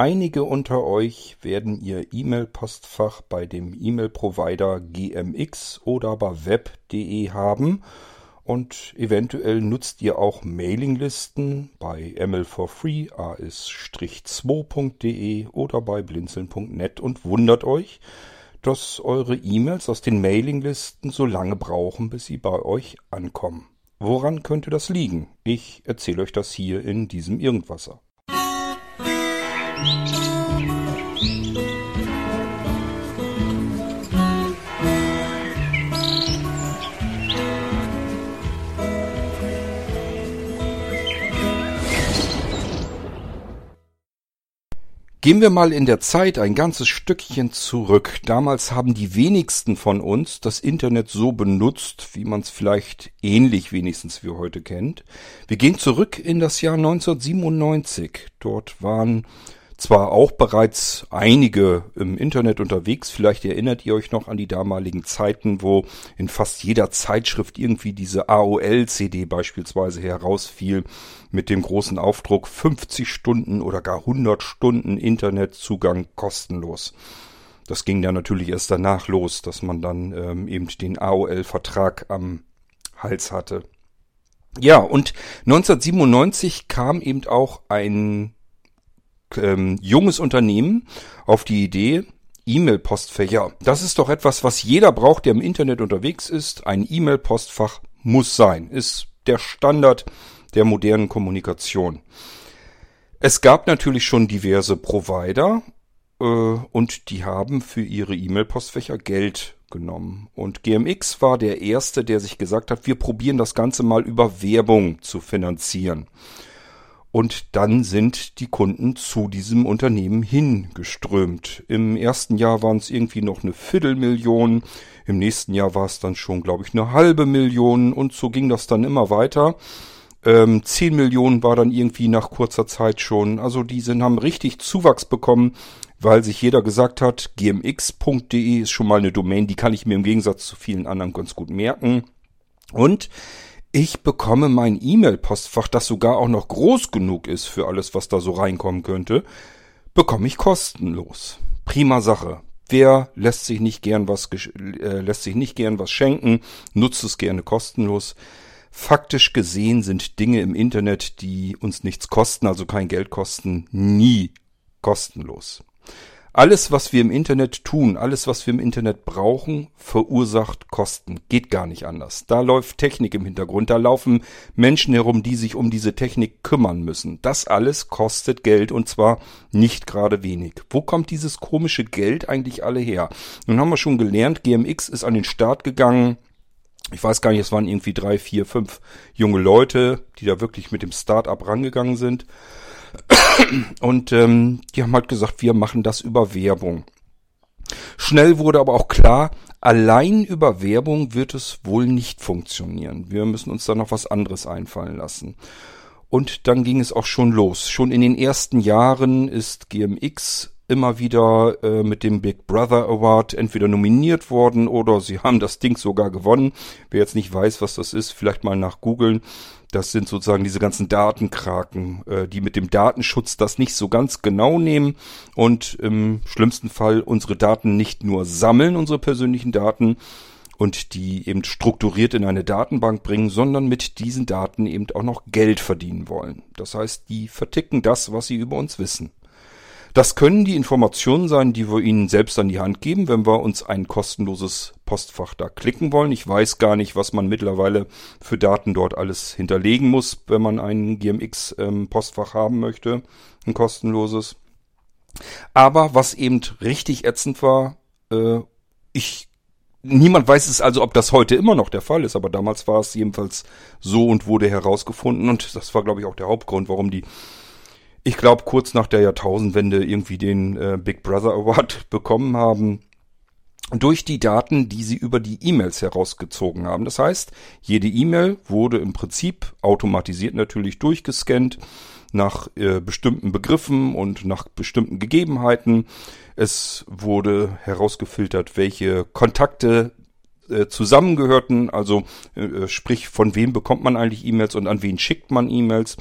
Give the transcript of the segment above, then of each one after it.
Einige unter euch werden ihr E-Mail-Postfach bei dem E-Mail-Provider GMX oder bei web.de haben und eventuell nutzt ihr auch Mailinglisten bei ml4free as-2.de oder bei blinzeln.net und wundert euch, dass eure E-Mails aus den Mailinglisten so lange brauchen, bis sie bei euch ankommen. Woran könnte das liegen? Ich erzähle euch das hier in diesem Irgendwasser. Gehen wir mal in der Zeit ein ganzes Stückchen zurück. Damals haben die wenigsten von uns das Internet so benutzt, wie man es vielleicht ähnlich wenigstens wie heute kennt. Wir gehen zurück in das Jahr 1997. Dort waren zwar auch bereits einige im Internet unterwegs. Vielleicht erinnert ihr euch noch an die damaligen Zeiten, wo in fast jeder Zeitschrift irgendwie diese AOL-CD beispielsweise herausfiel mit dem großen Aufdruck 50 Stunden oder gar 100 Stunden Internetzugang kostenlos. Das ging dann natürlich erst danach los, dass man dann ähm, eben den AOL-Vertrag am Hals hatte. Ja, und 1997 kam eben auch ein ähm, junges Unternehmen auf die Idee, E-Mail-Postfächer. Das ist doch etwas, was jeder braucht, der im Internet unterwegs ist. Ein E-Mail-Postfach muss sein, ist der Standard der modernen Kommunikation. Es gab natürlich schon diverse Provider äh, und die haben für ihre E-Mail-Postfächer Geld genommen. Und GMX war der erste, der sich gesagt hat, wir probieren das Ganze mal über Werbung zu finanzieren. Und dann sind die Kunden zu diesem Unternehmen hingeströmt. Im ersten Jahr waren es irgendwie noch eine Viertelmillion. Im nächsten Jahr war es dann schon, glaube ich, eine halbe Million. Und so ging das dann immer weiter. Ähm, 10 Millionen war dann irgendwie nach kurzer Zeit schon. Also die sind, haben richtig Zuwachs bekommen, weil sich jeder gesagt hat, gmx.de ist schon mal eine Domain, die kann ich mir im Gegensatz zu vielen anderen ganz gut merken. Und ich bekomme mein E-Mail-Postfach, das sogar auch noch groß genug ist für alles, was da so reinkommen könnte, bekomme ich kostenlos. Prima Sache. Wer lässt sich nicht gern was äh, lässt sich nicht gern was schenken, nutzt es gerne kostenlos. Faktisch gesehen sind Dinge im Internet, die uns nichts kosten, also kein Geld kosten, nie kostenlos. Alles, was wir im Internet tun, alles, was wir im Internet brauchen, verursacht Kosten. Geht gar nicht anders. Da läuft Technik im Hintergrund, da laufen Menschen herum, die sich um diese Technik kümmern müssen. Das alles kostet Geld und zwar nicht gerade wenig. Wo kommt dieses komische Geld eigentlich alle her? Nun haben wir schon gelernt, GMX ist an den Start gegangen. Ich weiß gar nicht, es waren irgendwie drei, vier, fünf junge Leute, die da wirklich mit dem Start-up rangegangen sind. Und ähm, die haben halt gesagt, wir machen das über Werbung. Schnell wurde aber auch klar, allein über Werbung wird es wohl nicht funktionieren. Wir müssen uns da noch was anderes einfallen lassen. Und dann ging es auch schon los. Schon in den ersten Jahren ist GMX immer wieder äh, mit dem Big Brother Award entweder nominiert worden oder sie haben das Ding sogar gewonnen. Wer jetzt nicht weiß, was das ist, vielleicht mal nach googeln. Das sind sozusagen diese ganzen Datenkraken, äh, die mit dem Datenschutz das nicht so ganz genau nehmen und im schlimmsten Fall unsere Daten nicht nur sammeln, unsere persönlichen Daten, und die eben strukturiert in eine Datenbank bringen, sondern mit diesen Daten eben auch noch Geld verdienen wollen. Das heißt, die verticken das, was sie über uns wissen. Das können die Informationen sein, die wir Ihnen selbst an die Hand geben, wenn wir uns ein kostenloses Postfach da klicken wollen. Ich weiß gar nicht, was man mittlerweile für Daten dort alles hinterlegen muss, wenn man ein GMX-Postfach ähm, haben möchte, ein kostenloses. Aber was eben richtig ätzend war, äh, ich Niemand weiß es also, ob das heute immer noch der Fall ist, aber damals war es jedenfalls so und wurde herausgefunden und das war, glaube ich, auch der Hauptgrund, warum die ich glaube, kurz nach der Jahrtausendwende irgendwie den äh, Big Brother Award bekommen haben durch die Daten, die sie über die E-Mails herausgezogen haben. Das heißt, jede E-Mail wurde im Prinzip automatisiert natürlich durchgescannt nach äh, bestimmten Begriffen und nach bestimmten Gegebenheiten. Es wurde herausgefiltert, welche Kontakte äh, zusammengehörten, also äh, sprich, von wem bekommt man eigentlich E-Mails und an wen schickt man E-Mails.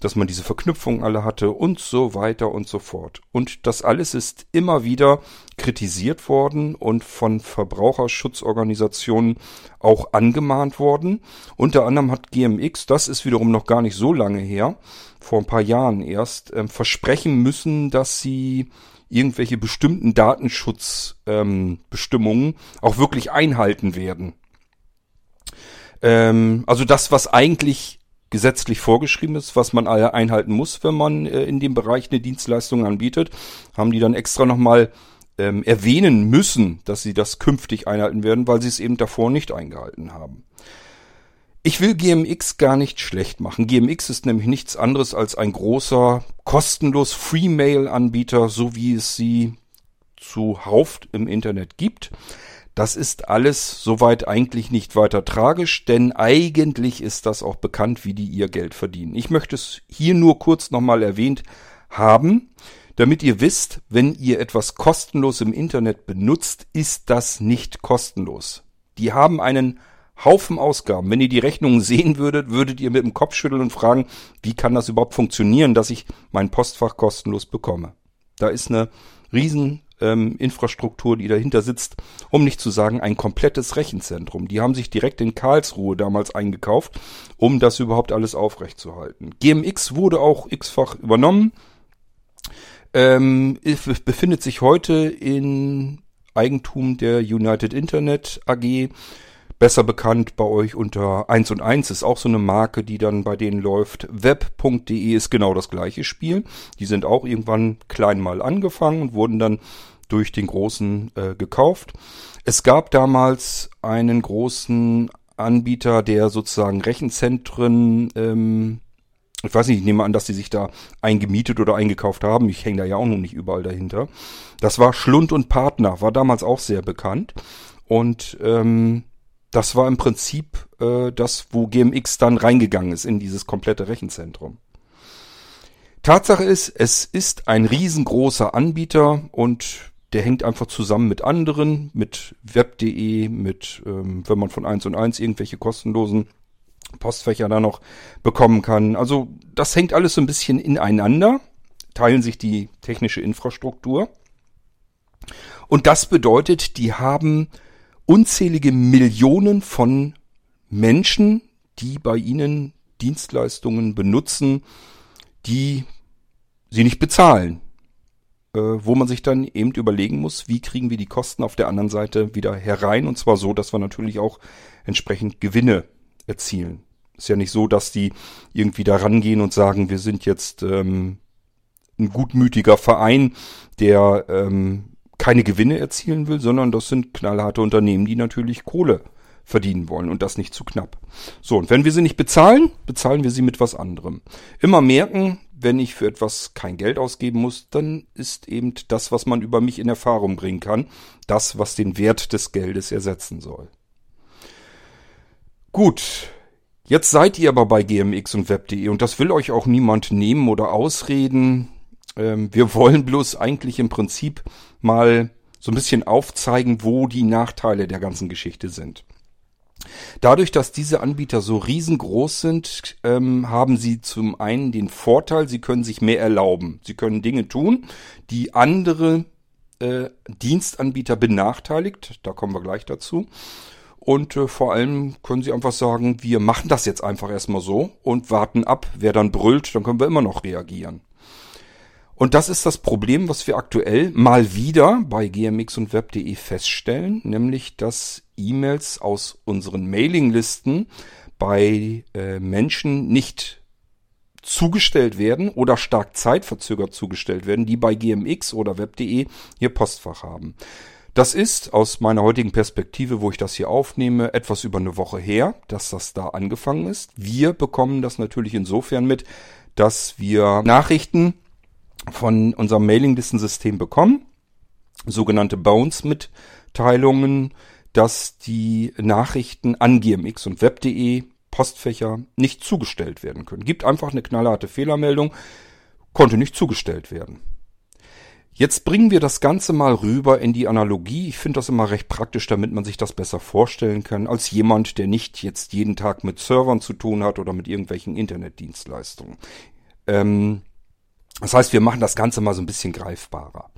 Dass man diese Verknüpfungen alle hatte und so weiter und so fort. Und das alles ist immer wieder kritisiert worden und von Verbraucherschutzorganisationen auch angemahnt worden. Unter anderem hat GMX, das ist wiederum noch gar nicht so lange her, vor ein paar Jahren erst, äh, versprechen müssen, dass sie irgendwelche bestimmten Datenschutzbestimmungen ähm, auch wirklich einhalten werden. Ähm, also das, was eigentlich gesetzlich vorgeschrieben ist, was man alle einhalten muss, wenn man äh, in dem Bereich eine Dienstleistung anbietet, haben die dann extra nochmal ähm, erwähnen müssen, dass sie das künftig einhalten werden, weil sie es eben davor nicht eingehalten haben. Ich will GMX gar nicht schlecht machen. GMX ist nämlich nichts anderes als ein großer, kostenlos Free-Mail-Anbieter, so wie es sie zuhauf im Internet gibt. Das ist alles soweit eigentlich nicht weiter tragisch, denn eigentlich ist das auch bekannt, wie die ihr Geld verdienen. Ich möchte es hier nur kurz nochmal erwähnt haben, damit ihr wisst, wenn ihr etwas kostenlos im Internet benutzt, ist das nicht kostenlos. Die haben einen Haufen Ausgaben. Wenn ihr die Rechnungen sehen würdet, würdet ihr mit dem Kopf schütteln und fragen, wie kann das überhaupt funktionieren, dass ich mein Postfach kostenlos bekomme. Da ist eine riesen ähm, Infrastruktur, die dahinter sitzt, um nicht zu sagen ein komplettes Rechenzentrum. Die haben sich direkt in Karlsruhe damals eingekauft, um das überhaupt alles aufrechtzuerhalten. GMX wurde auch x-fach übernommen, ähm, befindet sich heute in Eigentum der United Internet AG besser bekannt bei euch unter 1 und 1 ist auch so eine Marke, die dann bei denen läuft. Web.de ist genau das gleiche Spiel. Die sind auch irgendwann klein mal angefangen und wurden dann durch den großen äh, gekauft. Es gab damals einen großen Anbieter, der sozusagen Rechenzentren, ähm, ich weiß nicht, ich nehme an, dass die sich da eingemietet oder eingekauft haben. Ich hänge da ja auch noch nicht überall dahinter. Das war Schlund und Partner, war damals auch sehr bekannt. Und ähm, das war im Prinzip äh, das, wo GMX dann reingegangen ist in dieses komplette Rechenzentrum. Tatsache ist, es ist ein riesengroßer Anbieter und der hängt einfach zusammen mit anderen, mit web.de, mit, ähm, wenn man von 1 und 1 irgendwelche kostenlosen Postfächer da noch bekommen kann. Also das hängt alles so ein bisschen ineinander, teilen sich die technische Infrastruktur. Und das bedeutet, die haben unzählige Millionen von Menschen, die bei ihnen Dienstleistungen benutzen, die sie nicht bezahlen. Äh, wo man sich dann eben überlegen muss, wie kriegen wir die Kosten auf der anderen Seite wieder herein. Und zwar so, dass wir natürlich auch entsprechend Gewinne erzielen. Ist ja nicht so, dass die irgendwie da rangehen und sagen, wir sind jetzt ähm, ein gutmütiger Verein, der ähm, keine Gewinne erzielen will, sondern das sind knallharte Unternehmen, die natürlich Kohle verdienen wollen und das nicht zu knapp. So, und wenn wir sie nicht bezahlen, bezahlen wir sie mit was anderem. Immer merken, wenn ich für etwas kein Geld ausgeben muss, dann ist eben das, was man über mich in Erfahrung bringen kann, das, was den Wert des Geldes ersetzen soll. Gut, jetzt seid ihr aber bei GMX und Web.de und das will euch auch niemand nehmen oder ausreden. Ähm, wir wollen bloß eigentlich im Prinzip mal so ein bisschen aufzeigen, wo die Nachteile der ganzen Geschichte sind. Dadurch, dass diese Anbieter so riesengroß sind, ähm, haben sie zum einen den Vorteil, sie können sich mehr erlauben. Sie können Dinge tun, die andere äh, Dienstanbieter benachteiligt. Da kommen wir gleich dazu. Und äh, vor allem können sie einfach sagen, wir machen das jetzt einfach erstmal so und warten ab. Wer dann brüllt, dann können wir immer noch reagieren. Und das ist das Problem, was wir aktuell mal wieder bei gmx und web.de feststellen, nämlich dass E-Mails aus unseren Mailinglisten bei äh, Menschen nicht zugestellt werden oder stark zeitverzögert zugestellt werden, die bei gmx oder web.de ihr Postfach haben. Das ist aus meiner heutigen Perspektive, wo ich das hier aufnehme, etwas über eine Woche her, dass das da angefangen ist. Wir bekommen das natürlich insofern mit, dass wir Nachrichten von unserem Mailinglistensystem bekommen, sogenannte Bounce-Mitteilungen, dass die Nachrichten an gmx und web.de Postfächer nicht zugestellt werden können. Gibt einfach eine knallharte Fehlermeldung, konnte nicht zugestellt werden. Jetzt bringen wir das Ganze mal rüber in die Analogie. Ich finde das immer recht praktisch, damit man sich das besser vorstellen kann, als jemand, der nicht jetzt jeden Tag mit Servern zu tun hat oder mit irgendwelchen Internetdienstleistungen. Ähm, das heißt, wir machen das Ganze mal so ein bisschen greifbarer.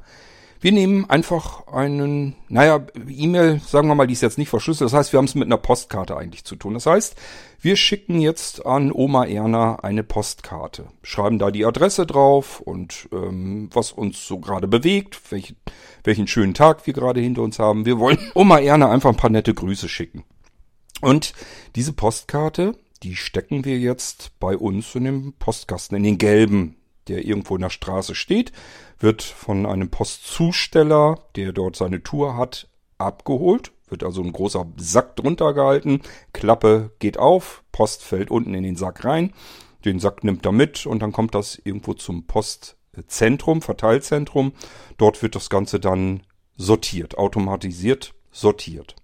Wir nehmen einfach einen, naja, E-Mail, sagen wir mal, die ist jetzt nicht verschlüsselt. Das heißt, wir haben es mit einer Postkarte eigentlich zu tun. Das heißt, wir schicken jetzt an Oma Erna eine Postkarte, schreiben da die Adresse drauf und ähm, was uns so gerade bewegt, welch, welchen schönen Tag wir gerade hinter uns haben. Wir wollen Oma Erna einfach ein paar nette Grüße schicken. Und diese Postkarte, die stecken wir jetzt bei uns in dem Postkasten, in den gelben, der irgendwo in der Straße steht wird von einem Postzusteller, der dort seine Tour hat, abgeholt. Wird also ein großer Sack drunter gehalten. Klappe geht auf, Post fällt unten in den Sack rein. Den Sack nimmt er mit und dann kommt das irgendwo zum Postzentrum, Verteilzentrum. Dort wird das Ganze dann sortiert, automatisiert sortiert.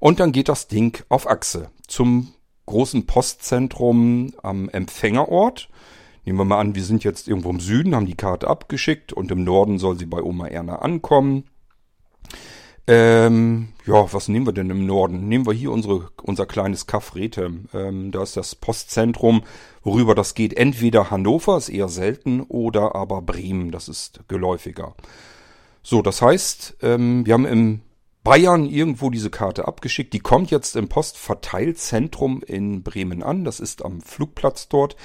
Und dann geht das Ding auf Achse zum großen Postzentrum am Empfängerort. Nehmen wir mal an, wir sind jetzt irgendwo im Süden, haben die Karte abgeschickt und im Norden soll sie bei Oma Erna ankommen. Ähm, ja, was nehmen wir denn im Norden? Nehmen wir hier unsere, unser kleines Kaff Rethem. Ähm, da ist das Postzentrum, worüber das geht. Entweder Hannover, ist eher selten, oder aber Bremen, das ist geläufiger. So, das heißt, ähm, wir haben im Bayern irgendwo diese Karte abgeschickt. Die kommt jetzt im Postverteilzentrum in Bremen an. Das ist am Flugplatz dort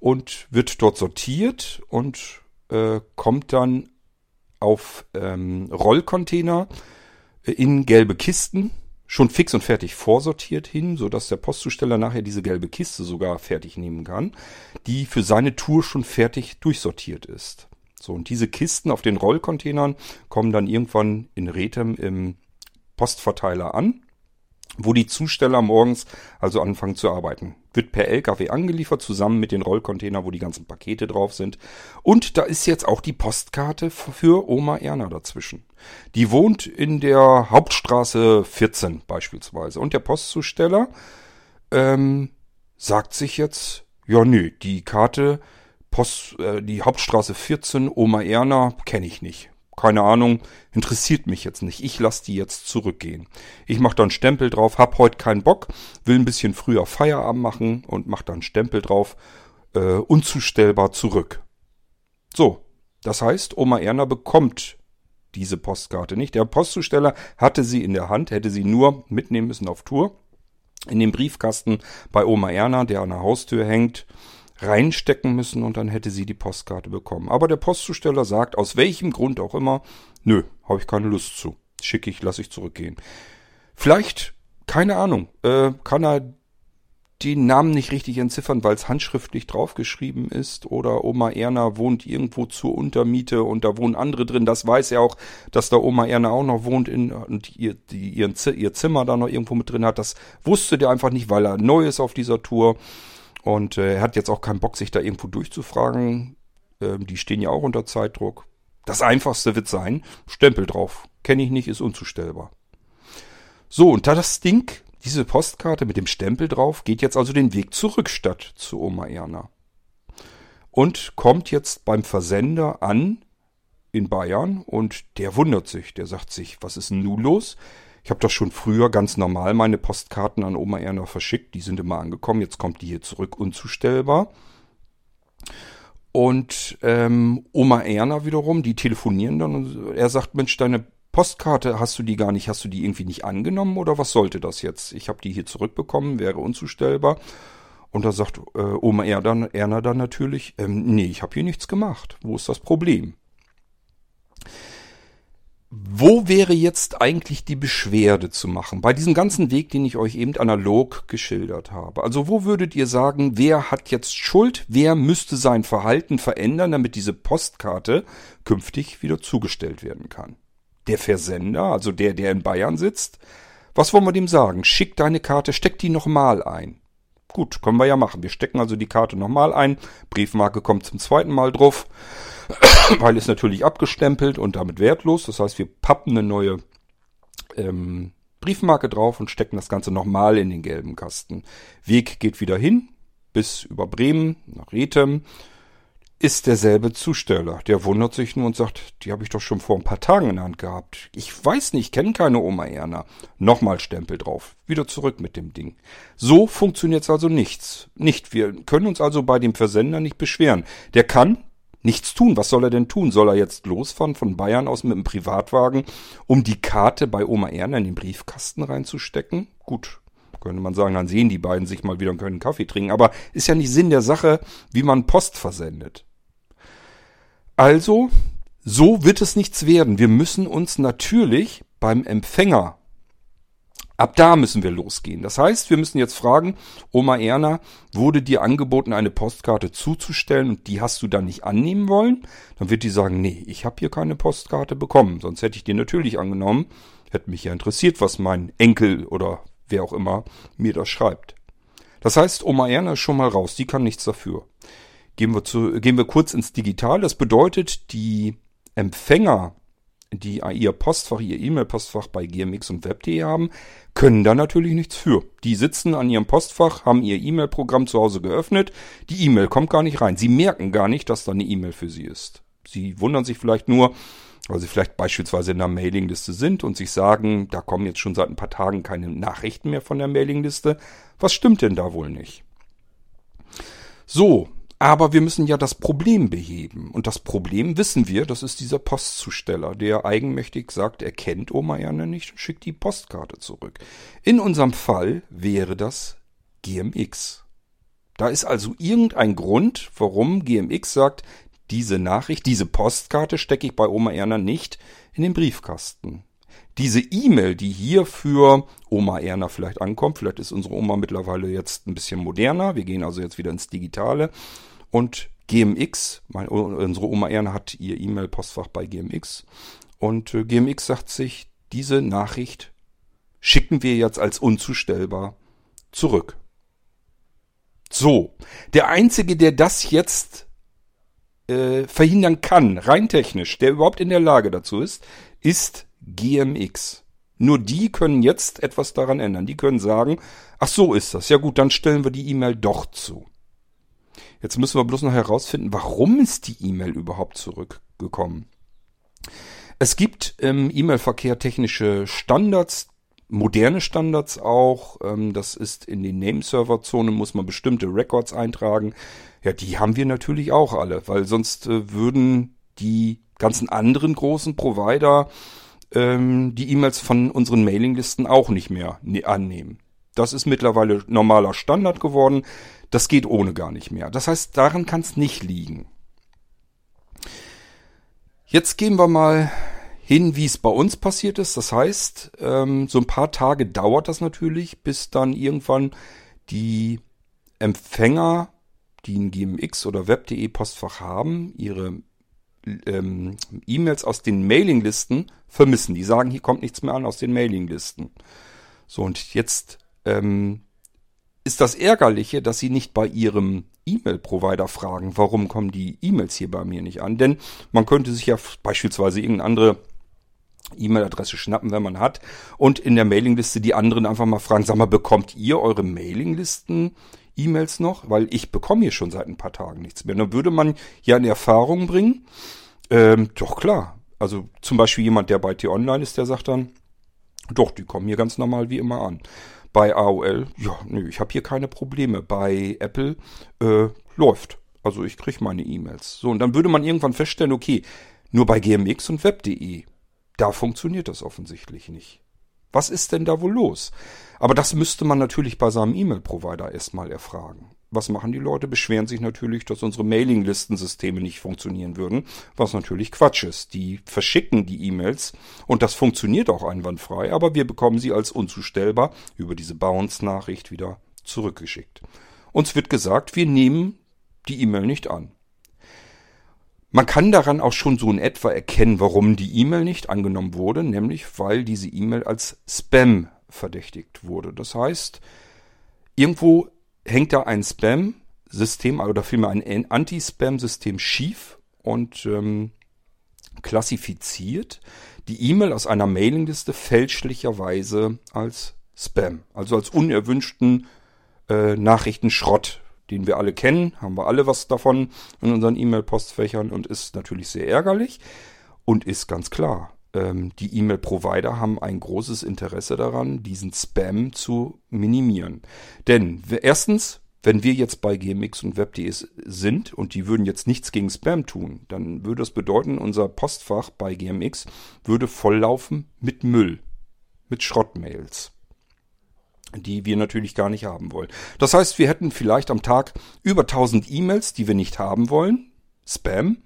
und wird dort sortiert und äh, kommt dann auf ähm, Rollcontainer äh, in gelbe Kisten, schon fix und fertig vorsortiert hin, so dass der Postzusteller nachher diese gelbe Kiste sogar fertig nehmen kann, die für seine Tour schon fertig durchsortiert ist. So, und diese Kisten auf den Rollcontainern kommen dann irgendwann in Rethem im Postverteiler an wo die Zusteller morgens also anfangen zu arbeiten. Wird per LKW angeliefert, zusammen mit den Rollcontainer, wo die ganzen Pakete drauf sind. Und da ist jetzt auch die Postkarte für Oma Erna dazwischen. Die wohnt in der Hauptstraße 14 beispielsweise. Und der Postzusteller ähm, sagt sich jetzt, ja nö, die Karte Post, äh, die Hauptstraße 14, Oma Erna, kenne ich nicht keine Ahnung, interessiert mich jetzt nicht. Ich lasse die jetzt zurückgehen. Ich mache dann Stempel drauf, hab heute keinen Bock, will ein bisschen früher Feierabend machen und mach dann Stempel drauf, äh, unzustellbar zurück. So, das heißt, Oma Erna bekommt diese Postkarte nicht. Der Postzusteller hatte sie in der Hand, hätte sie nur mitnehmen müssen auf Tour. In dem Briefkasten bei Oma Erna, der an der Haustür hängt, reinstecken müssen und dann hätte sie die Postkarte bekommen. Aber der Postzusteller sagt, aus welchem Grund auch immer, nö, habe ich keine Lust zu. Schicke ich, lasse ich zurückgehen. Vielleicht, keine Ahnung, äh, kann er den Namen nicht richtig entziffern, weil es handschriftlich draufgeschrieben ist oder Oma Erna wohnt irgendwo zur Untermiete und da wohnen andere drin. Das weiß er auch, dass da Oma Erna auch noch wohnt in, und ihr, die, ihren, ihr Zimmer da noch irgendwo mit drin hat. Das wusste der einfach nicht, weil er neu ist auf dieser Tour. Und äh, er hat jetzt auch keinen Bock, sich da irgendwo durchzufragen. Ähm, die stehen ja auch unter Zeitdruck. Das einfachste wird sein, Stempel drauf. Kenne ich nicht, ist unzustellbar. So, und da das Ding, diese Postkarte mit dem Stempel drauf, geht jetzt also den Weg zurück statt zu Oma Erna. Und kommt jetzt beim Versender an in Bayern und der wundert sich. Der sagt sich, was ist denn nun los? Ich habe doch schon früher ganz normal meine Postkarten an Oma Erna verschickt. Die sind immer angekommen. Jetzt kommt die hier zurück, unzustellbar. Und ähm, Oma Erna wiederum, die telefonieren dann und er sagt, Mensch, deine Postkarte, hast du die gar nicht, hast du die irgendwie nicht angenommen oder was sollte das jetzt? Ich habe die hier zurückbekommen, wäre unzustellbar. Und da sagt äh, Oma Erna, Erna dann natürlich, ähm, nee, ich habe hier nichts gemacht. Wo ist das Problem? Wo wäre jetzt eigentlich die Beschwerde zu machen? Bei diesem ganzen Weg, den ich euch eben analog geschildert habe. Also wo würdet ihr sagen, wer hat jetzt Schuld? Wer müsste sein Verhalten verändern, damit diese Postkarte künftig wieder zugestellt werden kann? Der Versender, also der, der in Bayern sitzt? Was wollen wir dem sagen? Schick deine Karte, steck die nochmal ein. Gut, können wir ja machen. Wir stecken also die Karte nochmal ein. Briefmarke kommt zum zweiten Mal drauf. Weil ist natürlich abgestempelt und damit wertlos. Das heißt, wir pappen eine neue ähm, Briefmarke drauf und stecken das Ganze nochmal in den gelben Kasten. Weg geht wieder hin bis über Bremen nach Rethem. ist derselbe Zusteller. Der wundert sich nur und sagt, die habe ich doch schon vor ein paar Tagen in der Hand gehabt. Ich weiß nicht, ich kenne keine Oma Erna. Nochmal Stempel drauf. Wieder zurück mit dem Ding. So funktioniert's also nichts. Nicht. Wir können uns also bei dem Versender nicht beschweren. Der kann nichts tun. Was soll er denn tun? Soll er jetzt losfahren von Bayern aus mit dem Privatwagen, um die Karte bei Oma Erna in den Briefkasten reinzustecken? Gut, könnte man sagen, dann sehen die beiden sich mal wieder und können Kaffee trinken. Aber ist ja nicht Sinn der Sache, wie man Post versendet. Also, so wird es nichts werden. Wir müssen uns natürlich beim Empfänger, ab da müssen wir losgehen. Das heißt, wir müssen jetzt fragen, Oma Erna, wurde dir angeboten, eine Postkarte zuzustellen und die hast du dann nicht annehmen wollen? Dann wird die sagen, nee, ich habe hier keine Postkarte bekommen, sonst hätte ich die natürlich angenommen. Hätte mich ja interessiert, was mein Enkel oder wer auch immer mir das schreibt. Das heißt, Oma Erna ist schon mal raus, die kann nichts dafür. Gehen wir, zu, gehen wir kurz ins Digital. Das bedeutet, die Empfänger, die ihr Postfach, ihr E-Mail-Postfach bei GMX und Web.de haben, können da natürlich nichts für. Die sitzen an ihrem Postfach, haben ihr E-Mail-Programm zu Hause geöffnet. Die E-Mail kommt gar nicht rein. Sie merken gar nicht, dass da eine E-Mail für sie ist. Sie wundern sich vielleicht nur, weil sie vielleicht beispielsweise in der Mailingliste sind und sich sagen, da kommen jetzt schon seit ein paar Tagen keine Nachrichten mehr von der Mailingliste. Was stimmt denn da wohl nicht? So, aber wir müssen ja das Problem beheben. Und das Problem wissen wir, das ist dieser Postzusteller, der eigenmächtig sagt, er kennt Oma Erna nicht und schickt die Postkarte zurück. In unserem Fall wäre das GMX. Da ist also irgendein Grund, warum GMX sagt, diese Nachricht, diese Postkarte stecke ich bei Oma Erna nicht in den Briefkasten. Diese E-Mail, die hier für Oma Erna vielleicht ankommt, vielleicht ist unsere Oma mittlerweile jetzt ein bisschen moderner, wir gehen also jetzt wieder ins Digitale, und GMX, meine, unsere Oma Erna hat ihr E-Mail-Postfach bei GMX. Und äh, GMX sagt sich, diese Nachricht schicken wir jetzt als unzustellbar zurück. So, der Einzige, der das jetzt äh, verhindern kann, rein technisch, der überhaupt in der Lage dazu ist, ist GMX. Nur die können jetzt etwas daran ändern. Die können sagen, ach so ist das. Ja gut, dann stellen wir die E-Mail doch zu. Jetzt müssen wir bloß noch herausfinden, warum ist die E-Mail überhaupt zurückgekommen. Es gibt im E-Mail-Verkehr technische Standards, moderne Standards auch. Ähm, das ist in den Nameserver-Zonen, muss man bestimmte Records eintragen. Ja, die haben wir natürlich auch alle, weil sonst äh, würden die ganzen anderen großen Provider ähm, die E-Mails von unseren Mailinglisten auch nicht mehr ne, annehmen. Das ist mittlerweile normaler Standard geworden. Das geht ohne gar nicht mehr. Das heißt, daran kann es nicht liegen. Jetzt gehen wir mal hin, wie es bei uns passiert ist. Das heißt, ähm, so ein paar Tage dauert das natürlich, bis dann irgendwann die Empfänger, die ein GMX oder Web.de Postfach haben, ihre ähm, E-Mails aus den Mailinglisten vermissen. Die sagen, hier kommt nichts mehr an aus den Mailinglisten. So, und jetzt ähm, ist das Ärgerliche, dass Sie nicht bei Ihrem E-Mail-Provider fragen, warum kommen die E-Mails hier bei mir nicht an. Denn man könnte sich ja beispielsweise irgendeine andere E-Mail-Adresse schnappen, wenn man hat, und in der Mailingliste die anderen einfach mal fragen, sag mal, bekommt ihr eure Mailinglisten E-Mails noch? Weil ich bekomme hier schon seit ein paar Tagen nichts mehr. Dann würde man ja in Erfahrung bringen, ähm, doch klar. Also zum Beispiel jemand, der bei T-Online ist, der sagt dann, doch, die kommen hier ganz normal wie immer an. Bei AOL, ja, nö, ich habe hier keine Probleme. Bei Apple äh, läuft. Also ich kriege meine E-Mails. So, und dann würde man irgendwann feststellen, okay, nur bei GMX und Web.de, da funktioniert das offensichtlich nicht. Was ist denn da wohl los? Aber das müsste man natürlich bei seinem E-Mail-Provider erstmal erfragen was machen die Leute? Beschweren sich natürlich, dass unsere Mailinglistensysteme nicht funktionieren würden, was natürlich Quatsch ist. Die verschicken die E-Mails und das funktioniert auch einwandfrei, aber wir bekommen sie als unzustellbar über diese Bounce-Nachricht wieder zurückgeschickt. Uns wird gesagt, wir nehmen die E-Mail nicht an. Man kann daran auch schon so in etwa erkennen, warum die E-Mail nicht angenommen wurde, nämlich weil diese E-Mail als Spam verdächtigt wurde. Das heißt, irgendwo hängt da ein Spam-System oder vielmehr ein Anti-Spam-System schief und ähm, klassifiziert die E-Mail aus einer Mailingliste fälschlicherweise als Spam, also als unerwünschten äh, Nachrichtenschrott den wir alle kennen, haben wir alle was davon in unseren E-Mail-Postfächern und ist natürlich sehr ärgerlich und ist ganz klar. Ähm, die E-Mail-Provider haben ein großes Interesse daran, diesen Spam zu minimieren. Denn erstens, wenn wir jetzt bei GMX und Web.de sind und die würden jetzt nichts gegen Spam tun, dann würde das bedeuten, unser Postfach bei GMX würde volllaufen mit Müll, mit Schrottmails die wir natürlich gar nicht haben wollen. Das heißt, wir hätten vielleicht am Tag über 1000 E-Mails, die wir nicht haben wollen, Spam,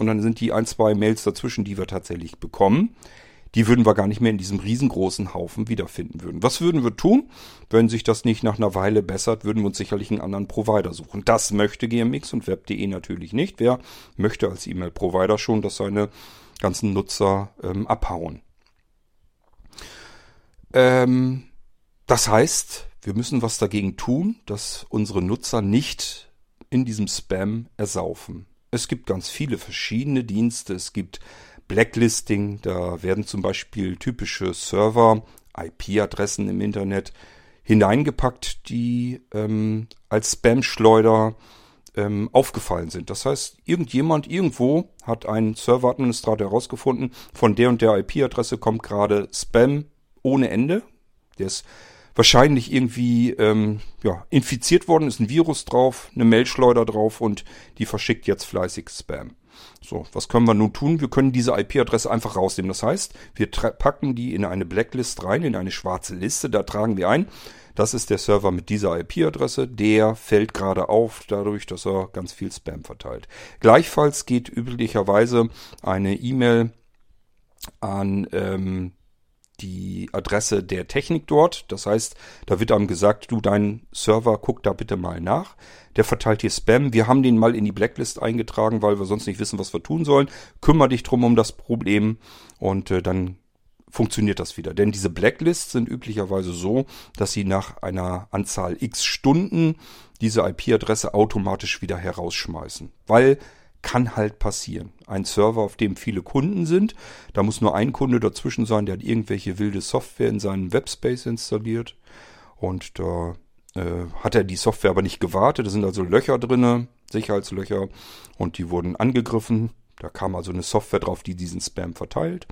und dann sind die ein, zwei Mails dazwischen, die wir tatsächlich bekommen. Die würden wir gar nicht mehr in diesem riesengroßen Haufen wiederfinden würden. Was würden wir tun? Wenn sich das nicht nach einer Weile bessert, würden wir uns sicherlich einen anderen Provider suchen. Das möchte GMX und Web.de natürlich nicht. Wer möchte als E-Mail-Provider schon, dass seine ganzen Nutzer ähm, abhauen? Ähm, das heißt, wir müssen was dagegen tun, dass unsere Nutzer nicht in diesem Spam ersaufen. Es gibt ganz viele verschiedene Dienste. Es gibt Blacklisting, da werden zum Beispiel typische Server, IP-Adressen im Internet hineingepackt, die ähm, als Spam-Schleuder ähm, aufgefallen sind. Das heißt, irgendjemand irgendwo hat einen Serveradministrator herausgefunden, von der und der IP-Adresse kommt gerade Spam ohne Ende. Der ist wahrscheinlich irgendwie ähm, ja, infiziert worden, ist ein Virus drauf, eine Mailschleuder drauf und die verschickt jetzt fleißig Spam. So, was können wir nun tun? Wir können diese IP-Adresse einfach rausnehmen. Das heißt, wir packen die in eine Blacklist rein, in eine schwarze Liste, da tragen wir ein. Das ist der Server mit dieser IP-Adresse. Der fällt gerade auf, dadurch, dass er ganz viel Spam verteilt. Gleichfalls geht üblicherweise eine E-Mail an ähm, die Adresse der Technik dort. Das heißt, da wird einem gesagt, du, dein Server, guck da bitte mal nach. Der verteilt hier Spam. Wir haben den mal in die Blacklist eingetragen, weil wir sonst nicht wissen, was wir tun sollen. Kümmer dich drum um das Problem und äh, dann funktioniert das wieder. Denn diese Blacklists sind üblicherweise so, dass sie nach einer Anzahl x Stunden diese IP-Adresse automatisch wieder herausschmeißen. Weil kann halt passieren. Ein Server, auf dem viele Kunden sind, da muss nur ein Kunde dazwischen sein, der hat irgendwelche wilde Software in seinen Webspace installiert und da äh, hat er die Software aber nicht gewartet. Da sind also Löcher drinne, Sicherheitslöcher und die wurden angegriffen. Da kam also eine Software drauf, die diesen Spam verteilt.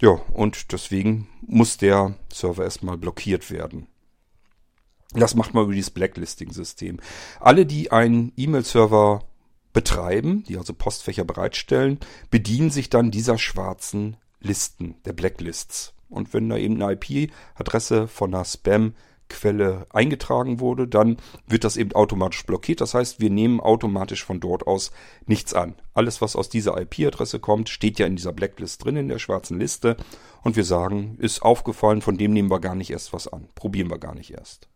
Ja, und deswegen muss der Server erstmal blockiert werden. Das macht man über dieses Blacklisting-System. Alle, die einen E-Mail-Server betreiben, die also Postfächer bereitstellen, bedienen sich dann dieser schwarzen Listen, der Blacklists. Und wenn da eben eine IP-Adresse von einer Spam-Quelle eingetragen wurde, dann wird das eben automatisch blockiert. Das heißt, wir nehmen automatisch von dort aus nichts an. Alles, was aus dieser IP-Adresse kommt, steht ja in dieser Blacklist drin, in der schwarzen Liste. Und wir sagen, ist aufgefallen, von dem nehmen wir gar nicht erst was an. Probieren wir gar nicht erst.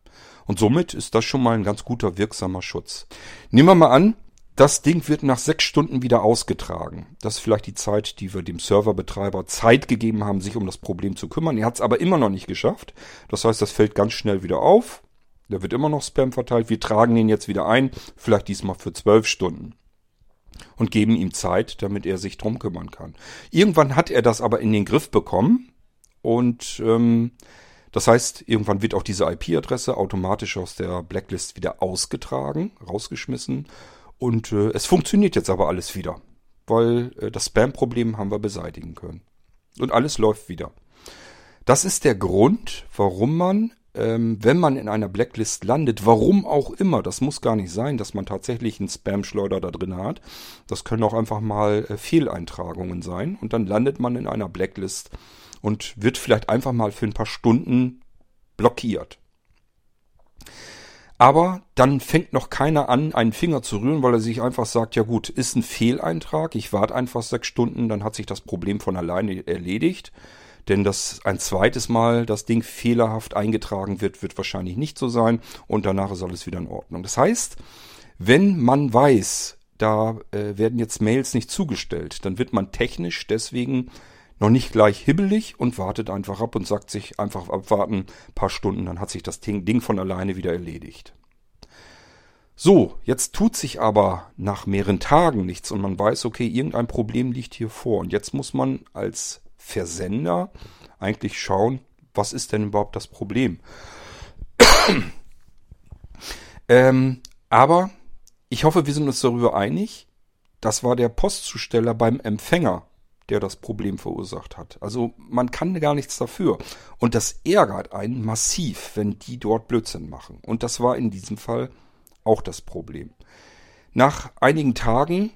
Und somit ist das schon mal ein ganz guter, wirksamer Schutz. Nehmen wir mal an, das Ding wird nach sechs Stunden wieder ausgetragen. Das ist vielleicht die Zeit, die wir dem Serverbetreiber Zeit gegeben haben, sich um das Problem zu kümmern. Er hat es aber immer noch nicht geschafft. Das heißt, das fällt ganz schnell wieder auf. Da wird immer noch Spam verteilt. Wir tragen den jetzt wieder ein, vielleicht diesmal für zwölf Stunden. Und geben ihm Zeit, damit er sich drum kümmern kann. Irgendwann hat er das aber in den Griff bekommen. Und ähm, das heißt, irgendwann wird auch diese IP-Adresse automatisch aus der Blacklist wieder ausgetragen, rausgeschmissen. Und äh, es funktioniert jetzt aber alles wieder, weil äh, das Spam-Problem haben wir beseitigen können. Und alles läuft wieder. Das ist der Grund, warum man, ähm, wenn man in einer Blacklist landet, warum auch immer, das muss gar nicht sein, dass man tatsächlich einen Spam-Schleuder da drin hat. Das können auch einfach mal äh, Fehleintragungen sein. Und dann landet man in einer Blacklist und wird vielleicht einfach mal für ein paar Stunden blockiert. Aber dann fängt noch keiner an, einen Finger zu rühren, weil er sich einfach sagt, ja gut, ist ein Fehleintrag, ich warte einfach sechs Stunden, dann hat sich das Problem von alleine erledigt. Denn dass ein zweites Mal das Ding fehlerhaft eingetragen wird, wird wahrscheinlich nicht so sein und danach ist alles wieder in Ordnung. Das heißt, wenn man weiß, da äh, werden jetzt Mails nicht zugestellt, dann wird man technisch deswegen noch nicht gleich hibbelig und wartet einfach ab und sagt sich einfach abwarten, paar Stunden, dann hat sich das Ding von alleine wieder erledigt. So, jetzt tut sich aber nach mehreren Tagen nichts und man weiß, okay, irgendein Problem liegt hier vor. Und jetzt muss man als Versender eigentlich schauen, was ist denn überhaupt das Problem? ähm, Aber ich hoffe, wir sind uns darüber einig. Das war der Postzusteller beim Empfänger, der das Problem verursacht hat. Also man kann gar nichts dafür. Und das ärgert einen massiv, wenn die dort Blödsinn machen. Und das war in diesem Fall auch das Problem. Nach einigen Tagen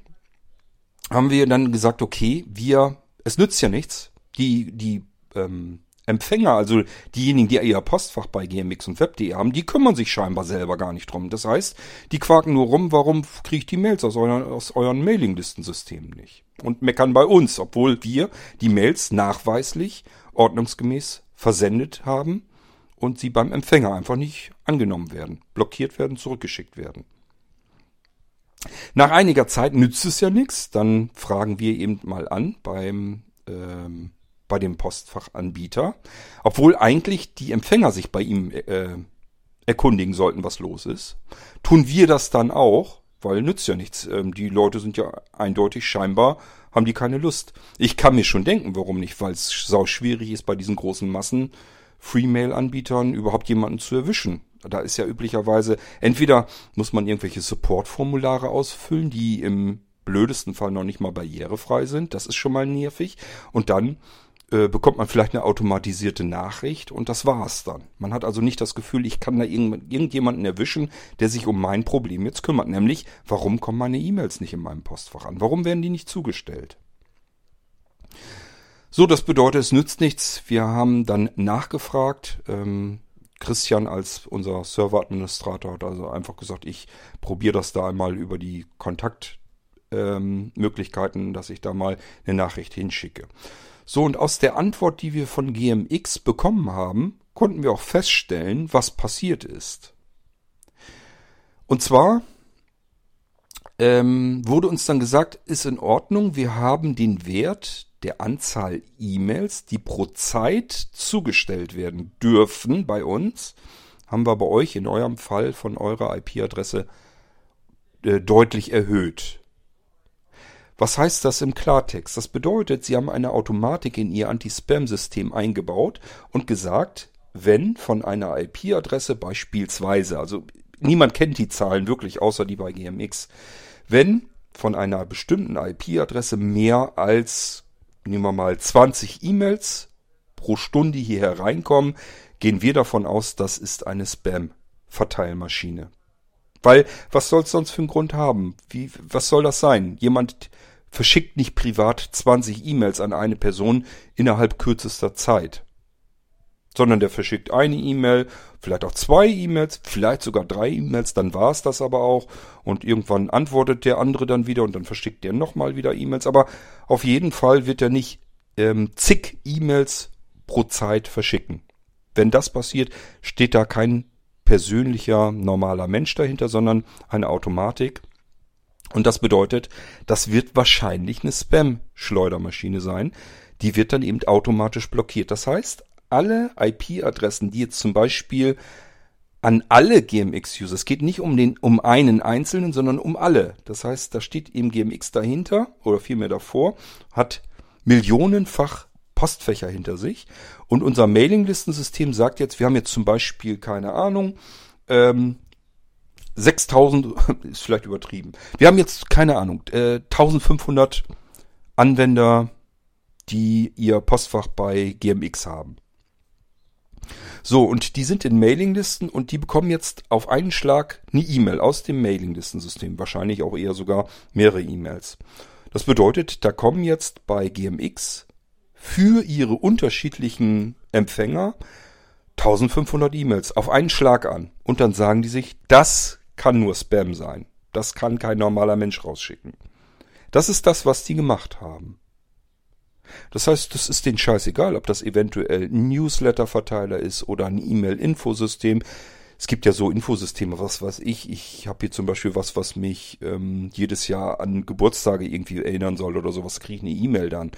haben wir dann gesagt, okay, wir, es nützt ja nichts. Die, die ähm, Empfänger, also diejenigen, die ihr Postfach bei GMX und Web.de haben, die kümmern sich scheinbar selber gar nicht drum. Das heißt, die quaken nur rum, warum kriege ich die Mails aus euren, aus euren Mailinglistensystemen nicht? Und meckern bei uns, obwohl wir die Mails nachweislich ordnungsgemäß versendet haben und sie beim Empfänger einfach nicht angenommen werden, blockiert werden, zurückgeschickt werden. Nach einiger Zeit nützt es ja nichts, dann fragen wir eben mal an beim ähm, bei dem Postfachanbieter, obwohl eigentlich die Empfänger sich bei ihm äh, erkundigen sollten, was los ist. Tun wir das dann auch, weil nützt ja nichts. Ähm, die Leute sind ja eindeutig scheinbar, haben die keine Lust. Ich kann mir schon denken, warum nicht, weil es sau schwierig ist, bei diesen großen Massen Free-Mail-Anbietern überhaupt jemanden zu erwischen. Da ist ja üblicherweise, entweder muss man irgendwelche Support-Formulare ausfüllen, die im blödesten Fall noch nicht mal barrierefrei sind. Das ist schon mal nervig. Und dann äh, bekommt man vielleicht eine automatisierte Nachricht und das war's dann. Man hat also nicht das Gefühl, ich kann da irgend, irgendjemanden erwischen, der sich um mein Problem jetzt kümmert. Nämlich, warum kommen meine E-Mails nicht in meinem Postfach an? Warum werden die nicht zugestellt? So, das bedeutet, es nützt nichts. Wir haben dann nachgefragt. Ähm, Christian als unser Serveradministrator hat also einfach gesagt, ich probiere das da einmal über die Kontaktmöglichkeiten, ähm, dass ich da mal eine Nachricht hinschicke. So, und aus der Antwort, die wir von GMX bekommen haben, konnten wir auch feststellen, was passiert ist. Und zwar ähm, wurde uns dann gesagt, ist in Ordnung, wir haben den Wert der Anzahl E-Mails, die pro Zeit zugestellt werden dürfen bei uns, haben wir bei euch in eurem Fall von eurer IP-Adresse äh, deutlich erhöht. Was heißt das im Klartext? Das bedeutet, Sie haben eine Automatik in Ihr Anti-Spam-System eingebaut und gesagt, wenn von einer IP-Adresse beispielsweise, also niemand kennt die Zahlen wirklich, außer die bei GMX, wenn von einer bestimmten IP-Adresse mehr als, nehmen wir mal, 20 E-Mails pro Stunde hier hereinkommen, gehen wir davon aus, das ist eine Spam-Verteilmaschine. Weil, was soll es sonst für einen Grund haben? Wie, was soll das sein? Jemand verschickt nicht privat 20 E-Mails an eine Person innerhalb kürzester Zeit. Sondern der verschickt eine E-Mail, vielleicht auch zwei E-Mails, vielleicht sogar drei E-Mails, dann war es das aber auch. Und irgendwann antwortet der andere dann wieder und dann verschickt der nochmal wieder E-Mails. Aber auf jeden Fall wird er nicht ähm, zig E-Mails pro Zeit verschicken. Wenn das passiert, steht da kein persönlicher, normaler Mensch dahinter, sondern eine Automatik. Und das bedeutet, das wird wahrscheinlich eine Spam-Schleudermaschine sein. Die wird dann eben automatisch blockiert. Das heißt, alle IP-Adressen, die jetzt zum Beispiel an alle GMX-User, es geht nicht um den, um einen einzelnen, sondern um alle. Das heißt, da steht eben GMX dahinter oder vielmehr davor, hat millionenfach Postfächer hinter sich und unser Mailinglistensystem sagt jetzt, wir haben jetzt zum Beispiel keine Ahnung, ähm, 6000 ist vielleicht übertrieben. Wir haben jetzt keine Ahnung, äh, 1500 Anwender, die ihr Postfach bei GMX haben. So, und die sind in Mailinglisten und die bekommen jetzt auf einen Schlag eine E-Mail aus dem Mailinglistensystem. Wahrscheinlich auch eher sogar mehrere E-Mails. Das bedeutet, da kommen jetzt bei GMX für ihre unterschiedlichen Empfänger 1500 E-Mails auf einen Schlag an. Und dann sagen die sich, das kann nur Spam sein. Das kann kein normaler Mensch rausschicken. Das ist das, was die gemacht haben. Das heißt, das ist denen scheißegal, ob das eventuell ein Newsletter-Verteiler ist oder ein E-Mail-Infosystem. Es gibt ja so Infosysteme, was weiß ich. Ich habe hier zum Beispiel was, was mich ähm, jedes Jahr an Geburtstage irgendwie erinnern soll oder sowas, kriege ich eine E-Mail dann.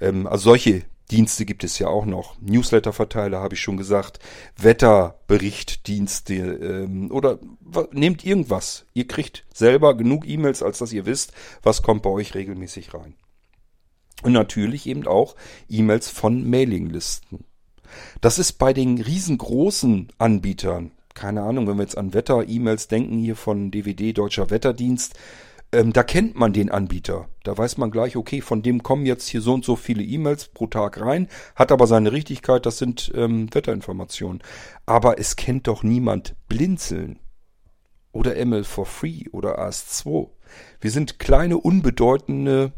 Ähm, also solche Dienste gibt es ja auch noch. Newsletter-Verteiler habe ich schon gesagt. Wetterberichtdienste ähm, oder nehmt irgendwas. Ihr kriegt selber genug E-Mails, als dass ihr wisst, was kommt bei euch regelmäßig rein. Und natürlich eben auch E-Mails von Mailinglisten. Das ist bei den riesengroßen Anbietern, keine Ahnung, wenn wir jetzt an Wetter-E-Mails denken, hier von DWD, Deutscher Wetterdienst, ähm, da kennt man den Anbieter. Da weiß man gleich, okay, von dem kommen jetzt hier so und so viele E-Mails pro Tag rein, hat aber seine Richtigkeit, das sind ähm, Wetterinformationen. Aber es kennt doch niemand Blinzeln oder ML for Free oder AS2. Wir sind kleine, unbedeutende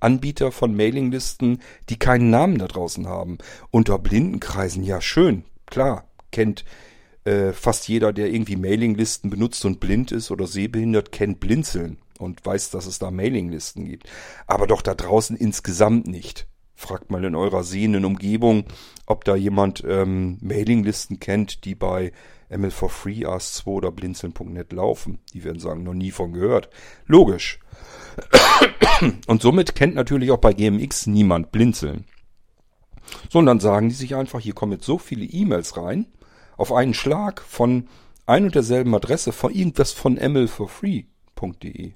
Anbieter von Mailinglisten, die keinen Namen da draußen haben. Unter Blindenkreisen, ja schön, klar, kennt äh, fast jeder, der irgendwie Mailinglisten benutzt und blind ist oder sehbehindert, kennt Blinzeln und weiß, dass es da Mailinglisten gibt. Aber doch da draußen insgesamt nicht. Fragt mal in eurer sehenden Umgebung, ob da jemand ähm, Mailinglisten kennt, die bei ML for Free, AS2 oder blinzeln.net laufen. Die werden sagen, noch nie von gehört. Logisch. Und somit kennt natürlich auch bei GMX niemand Blinzeln. Sondern sagen die sich einfach, hier kommen jetzt so viele E-Mails rein, auf einen Schlag von ein und derselben Adresse von irgendwas von mlforfree.de.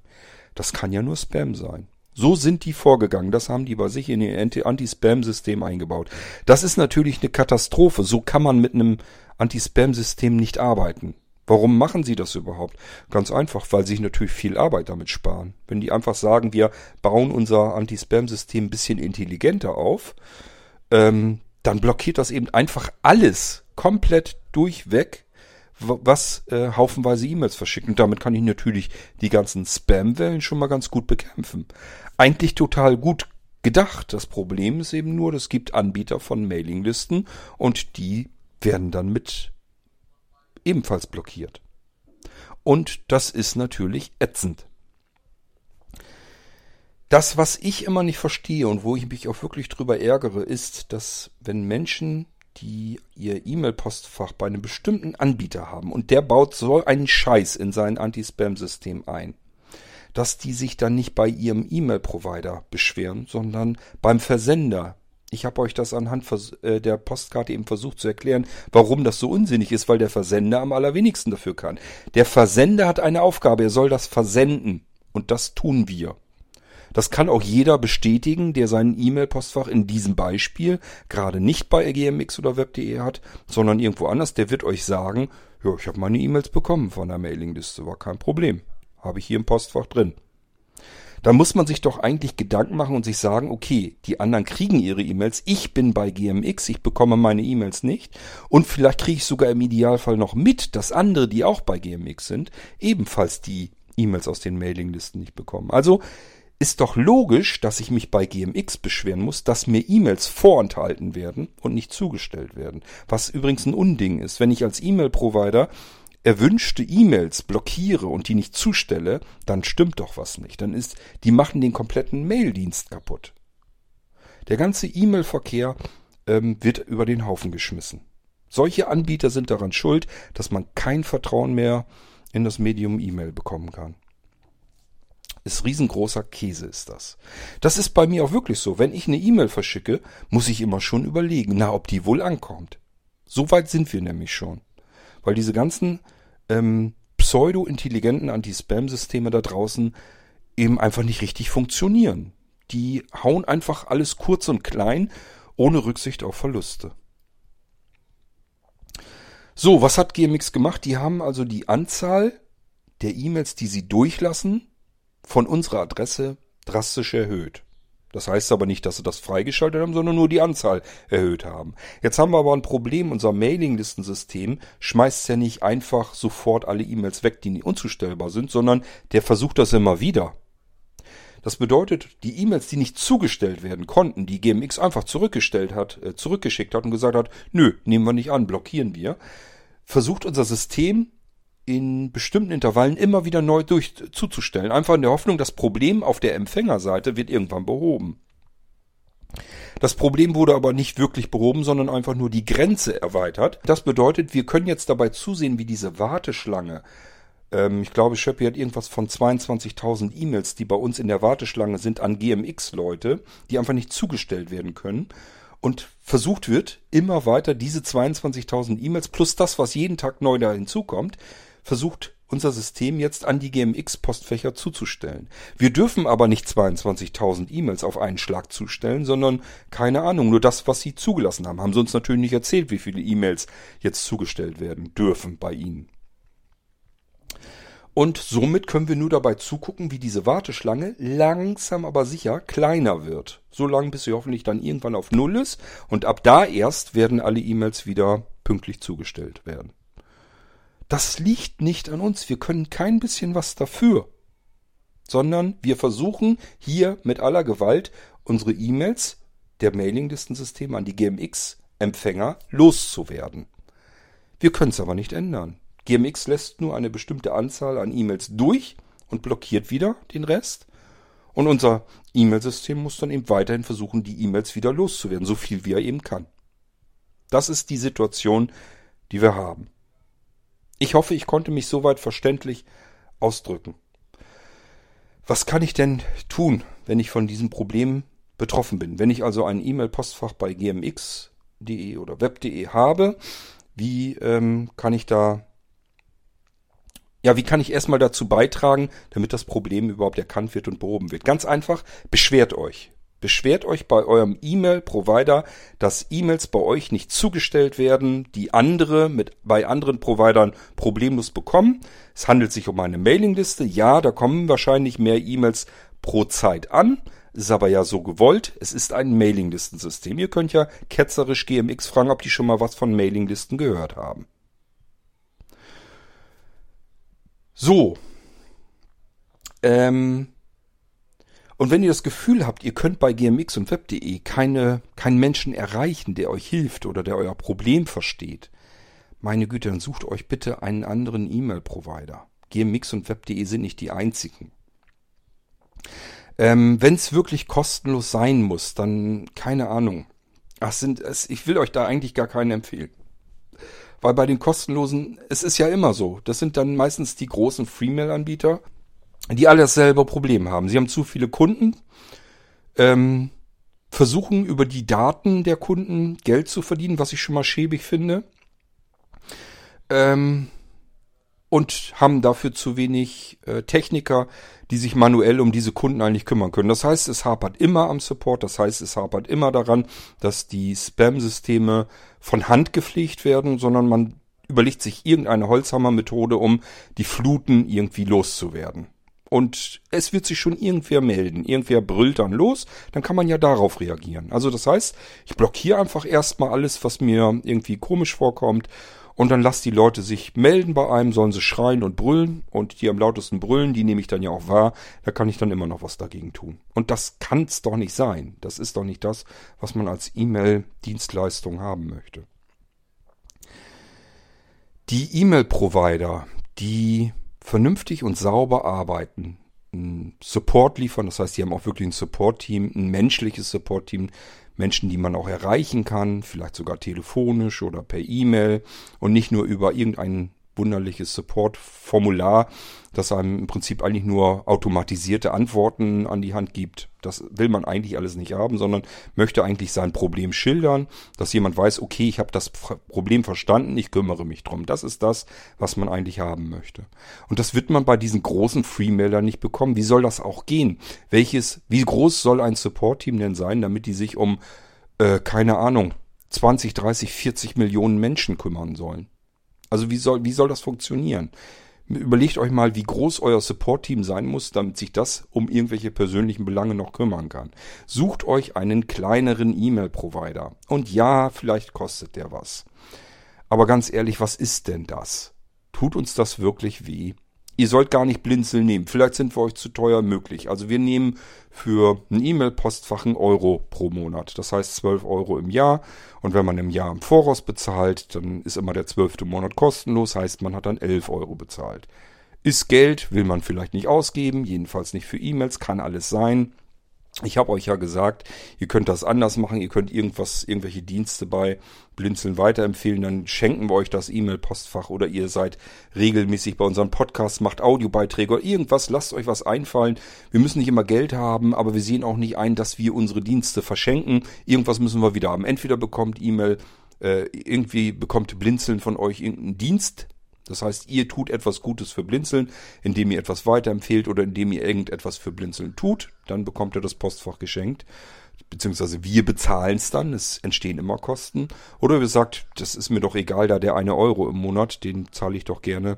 Das kann ja nur Spam sein. So sind die vorgegangen. Das haben die bei sich in ihr Anti-Spam-System eingebaut. Das ist natürlich eine Katastrophe. So kann man mit einem Anti-Spam-System nicht arbeiten. Warum machen sie das überhaupt? Ganz einfach, weil sie sich natürlich viel Arbeit damit sparen. Wenn die einfach sagen, wir bauen unser Anti-Spam-System ein bisschen intelligenter auf, ähm, dann blockiert das eben einfach alles komplett durchweg, was äh, haufenweise E-Mails verschickt. Und damit kann ich natürlich die ganzen Spam-Wellen schon mal ganz gut bekämpfen. Eigentlich total gut gedacht. Das Problem ist eben nur, es gibt Anbieter von Mailinglisten und die werden dann mit ebenfalls blockiert. Und das ist natürlich ätzend. Das, was ich immer nicht verstehe und wo ich mich auch wirklich drüber ärgere, ist, dass wenn Menschen, die ihr E-Mail-Postfach bei einem bestimmten Anbieter haben und der baut so einen Scheiß in sein Anti-Spam-System ein, dass die sich dann nicht bei ihrem E-Mail-Provider beschweren, sondern beim Versender, ich habe euch das anhand äh, der Postkarte eben versucht zu erklären, warum das so unsinnig ist, weil der Versender am allerwenigsten dafür kann. Der Versender hat eine Aufgabe, er soll das versenden. Und das tun wir. Das kann auch jeder bestätigen, der sein E-Mail-Postfach in diesem Beispiel gerade nicht bei gmx oder web.de hat, sondern irgendwo anders. Der wird euch sagen, ja, ich habe meine E-Mails bekommen von der Mailingliste, war kein Problem. Habe ich hier im Postfach drin. Da muss man sich doch eigentlich Gedanken machen und sich sagen, okay, die anderen kriegen ihre E-Mails, ich bin bei GMX, ich bekomme meine E-Mails nicht und vielleicht kriege ich sogar im Idealfall noch mit, dass andere, die auch bei GMX sind, ebenfalls die E-Mails aus den Mailinglisten nicht bekommen. Also ist doch logisch, dass ich mich bei GMX beschweren muss, dass mir E-Mails vorenthalten werden und nicht zugestellt werden. Was übrigens ein Unding ist. Wenn ich als E-Mail-Provider erwünschte E-Mails blockiere und die nicht zustelle, dann stimmt doch was nicht. Dann ist, die machen den kompletten Maildienst kaputt. Der ganze E-Mail-Verkehr ähm, wird über den Haufen geschmissen. Solche Anbieter sind daran schuld, dass man kein Vertrauen mehr in das Medium E-Mail bekommen kann. Ist riesengroßer Käse ist das. Das ist bei mir auch wirklich so. Wenn ich eine E-Mail verschicke, muss ich immer schon überlegen, na, ob die wohl ankommt. So weit sind wir nämlich schon weil diese ganzen ähm, pseudo-intelligenten Anti-Spam-Systeme da draußen eben einfach nicht richtig funktionieren. Die hauen einfach alles kurz und klein, ohne Rücksicht auf Verluste. So, was hat GMX gemacht? Die haben also die Anzahl der E-Mails, die sie durchlassen, von unserer Adresse drastisch erhöht. Das heißt aber nicht, dass sie das freigeschaltet haben, sondern nur die Anzahl erhöht haben. Jetzt haben wir aber ein Problem. Unser Mailinglistensystem schmeißt ja nicht einfach sofort alle E-Mails weg, die unzustellbar sind, sondern der versucht das immer wieder. Das bedeutet, die E-Mails, die nicht zugestellt werden konnten, die GMX einfach zurückgestellt hat, äh, zurückgeschickt hat und gesagt hat, nö, nehmen wir nicht an, blockieren wir, versucht unser System in bestimmten Intervallen immer wieder neu durch zuzustellen. Einfach in der Hoffnung, das Problem auf der Empfängerseite wird irgendwann behoben. Das Problem wurde aber nicht wirklich behoben, sondern einfach nur die Grenze erweitert. Das bedeutet, wir können jetzt dabei zusehen, wie diese Warteschlange, ähm, ich glaube, Schöppi hat irgendwas von 22.000 E-Mails, die bei uns in der Warteschlange sind an GMX-Leute, die einfach nicht zugestellt werden können. Und versucht wird, immer weiter diese 22.000 E-Mails plus das, was jeden Tag neu da hinzukommt, versucht unser System jetzt an die GMX-Postfächer zuzustellen. Wir dürfen aber nicht 22.000 E-Mails auf einen Schlag zustellen, sondern keine Ahnung, nur das, was sie zugelassen haben. Haben sie uns natürlich nicht erzählt, wie viele E-Mails jetzt zugestellt werden dürfen bei ihnen. Und somit können wir nur dabei zugucken, wie diese Warteschlange langsam aber sicher kleiner wird. So lange, bis sie hoffentlich dann irgendwann auf Null ist. Und ab da erst werden alle E-Mails wieder pünktlich zugestellt werden. Das liegt nicht an uns. Wir können kein bisschen was dafür. Sondern wir versuchen hier mit aller Gewalt unsere E-Mails der Mailinglistensysteme an die GMX-Empfänger loszuwerden. Wir können es aber nicht ändern. GMX lässt nur eine bestimmte Anzahl an E-Mails durch und blockiert wieder den Rest. Und unser E-Mail-System muss dann eben weiterhin versuchen, die E-Mails wieder loszuwerden, so viel wie er eben kann. Das ist die Situation, die wir haben. Ich hoffe, ich konnte mich soweit verständlich ausdrücken. Was kann ich denn tun, wenn ich von diesem Problem betroffen bin? Wenn ich also ein E-Mail-Postfach bei gmx.de oder web.de habe, wie ähm, kann ich da, ja, wie kann ich erstmal dazu beitragen, damit das Problem überhaupt erkannt wird und behoben wird? Ganz einfach, beschwert euch. Beschwert euch bei eurem E-Mail-Provider, dass E-Mails bei euch nicht zugestellt werden, die andere mit bei anderen Providern problemlos bekommen. Es handelt sich um eine Mailingliste. Ja, da kommen wahrscheinlich mehr E-Mails pro Zeit an. Ist aber ja so gewollt. Es ist ein Mailinglistensystem. Ihr könnt ja ketzerisch GMX fragen, ob die schon mal was von Mailinglisten gehört haben. So. Ähm, und wenn ihr das Gefühl habt, ihr könnt bei gmx und web.de keine, keinen Menschen erreichen, der euch hilft oder der euer Problem versteht, meine Güte, dann sucht euch bitte einen anderen E-Mail-Provider. gmx und web.de sind nicht die einzigen. Ähm, wenn es wirklich kostenlos sein muss, dann keine Ahnung. Ach, sind es, ich will euch da eigentlich gar keinen empfehlen. Weil bei den kostenlosen, es ist ja immer so, das sind dann meistens die großen Freemail-Anbieter, die alle dasselbe Problem haben. Sie haben zu viele Kunden, ähm, versuchen über die Daten der Kunden Geld zu verdienen, was ich schon mal schäbig finde. Ähm, und haben dafür zu wenig äh, Techniker, die sich manuell um diese Kunden eigentlich kümmern können. Das heißt, es hapert immer am Support, das heißt, es hapert immer daran, dass die Spam-Systeme von Hand gepflegt werden, sondern man überlegt sich irgendeine Holzhammer-Methode, um die Fluten irgendwie loszuwerden. Und es wird sich schon irgendwer melden. Irgendwer brüllt dann los, dann kann man ja darauf reagieren. Also das heißt, ich blockiere einfach erstmal alles, was mir irgendwie komisch vorkommt. Und dann lasst die Leute sich melden bei einem, sollen sie schreien und brüllen. Und die am lautesten brüllen, die nehme ich dann ja auch wahr. Da kann ich dann immer noch was dagegen tun. Und das kann's doch nicht sein. Das ist doch nicht das, was man als E-Mail-Dienstleistung haben möchte. Die E-Mail-Provider, die vernünftig und sauber arbeiten, Support liefern, das heißt, die haben auch wirklich ein Support-Team, ein menschliches Support-Team, Menschen, die man auch erreichen kann, vielleicht sogar telefonisch oder per E-Mail und nicht nur über irgendeinen wunderliches Support-Formular, das einem im Prinzip eigentlich nur automatisierte Antworten an die Hand gibt. Das will man eigentlich alles nicht haben, sondern möchte eigentlich sein Problem schildern, dass jemand weiß, okay, ich habe das Problem verstanden, ich kümmere mich drum. Das ist das, was man eigentlich haben möchte. Und das wird man bei diesen großen Freemailern nicht bekommen. Wie soll das auch gehen? Welches, wie groß soll ein Support-Team denn sein, damit die sich um, äh, keine Ahnung, 20, 30, 40 Millionen Menschen kümmern sollen? Also wie soll, wie soll das funktionieren? Überlegt euch mal, wie groß euer Support-Team sein muss, damit sich das um irgendwelche persönlichen Belange noch kümmern kann. Sucht euch einen kleineren E-Mail-Provider. Und ja, vielleicht kostet der was. Aber ganz ehrlich, was ist denn das? Tut uns das wirklich weh? Ihr sollt gar nicht Blinzeln nehmen. Vielleicht sind wir euch zu teuer möglich. Also wir nehmen für ein E-Mail-Postfach einen Euro pro Monat. Das heißt 12 Euro im Jahr. Und wenn man im Jahr im Voraus bezahlt, dann ist immer der zwölfte Monat kostenlos. Heißt, man hat dann 11 Euro bezahlt. Ist Geld, will man vielleicht nicht ausgeben. Jedenfalls nicht für E-Mails. Kann alles sein. Ich habe euch ja gesagt, ihr könnt das anders machen, ihr könnt irgendwas, irgendwelche Dienste bei Blinzeln weiterempfehlen, dann schenken wir euch das E-Mail-Postfach oder ihr seid regelmäßig bei unseren Podcasts, macht Audiobeiträge oder irgendwas, lasst euch was einfallen. Wir müssen nicht immer Geld haben, aber wir sehen auch nicht ein, dass wir unsere Dienste verschenken. Irgendwas müssen wir wieder haben. Entweder bekommt E-Mail, äh, irgendwie bekommt Blinzeln von euch irgendeinen Dienst Das heißt, ihr tut etwas Gutes für Blinzeln, indem ihr etwas weiterempfehlt oder indem ihr irgendetwas für Blinzeln tut. Dann bekommt ihr das Postfach geschenkt. Beziehungsweise wir bezahlen es dann. Es entstehen immer Kosten. Oder ihr sagt, das ist mir doch egal, da der eine Euro im Monat, den zahle ich doch gerne.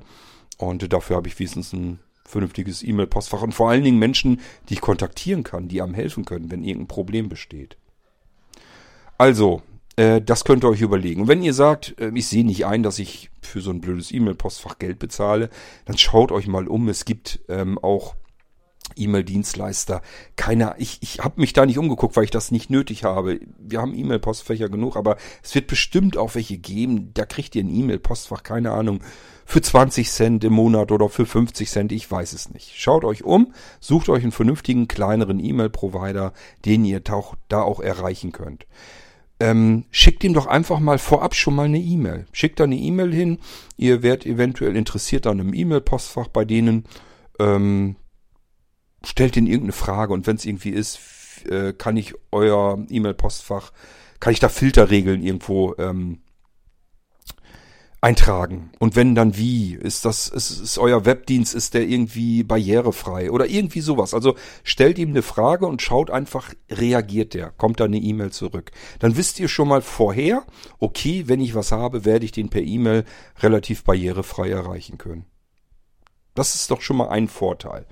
Und dafür habe ich wenigstens ein vernünftiges E-Mail-Postfach und vor allen Dingen Menschen, die ich kontaktieren kann, die einem helfen können, wenn irgendein Problem besteht. Also, das könnt ihr euch überlegen. Und wenn ihr sagt, äh, ich sehe nicht ein, dass ich für so ein blödes E-Mail-Postfach Geld bezahle, dann schaut euch mal um. Es gibt ähm, auch E-Mail-Dienstleister. Keiner, ich, ich habe mich da nicht umgeguckt, weil ich das nicht nötig habe. Wir haben E-Mail-Postfächer genug, aber es wird bestimmt auch welche geben. Da kriegt ihr ein E-Mail-Postfach, keine Ahnung, für 20 Cent im Monat oder für 50 Cent, ich weiß es nicht. Schaut euch um, sucht euch einen vernünftigen, kleineren E-Mail-Provider, den ihr da auch erreichen könnt. Ähm, schickt ihm doch einfach mal vorab schon mal eine E-Mail. Schickt da eine E-Mail hin. Ihr werdet eventuell interessiert an einem E-Mail-Postfach bei denen. Ähm, stellt ihnen irgendeine Frage und wenn es irgendwie ist, äh, kann ich euer E-Mail-Postfach, kann ich da Filterregeln irgendwo ähm, eintragen. Und wenn dann wie? Ist das, ist, ist euer Webdienst, ist der irgendwie barrierefrei oder irgendwie sowas? Also stellt ihm eine Frage und schaut einfach, reagiert der? Kommt da eine E-Mail zurück? Dann wisst ihr schon mal vorher, okay, wenn ich was habe, werde ich den per E-Mail relativ barrierefrei erreichen können. Das ist doch schon mal ein Vorteil.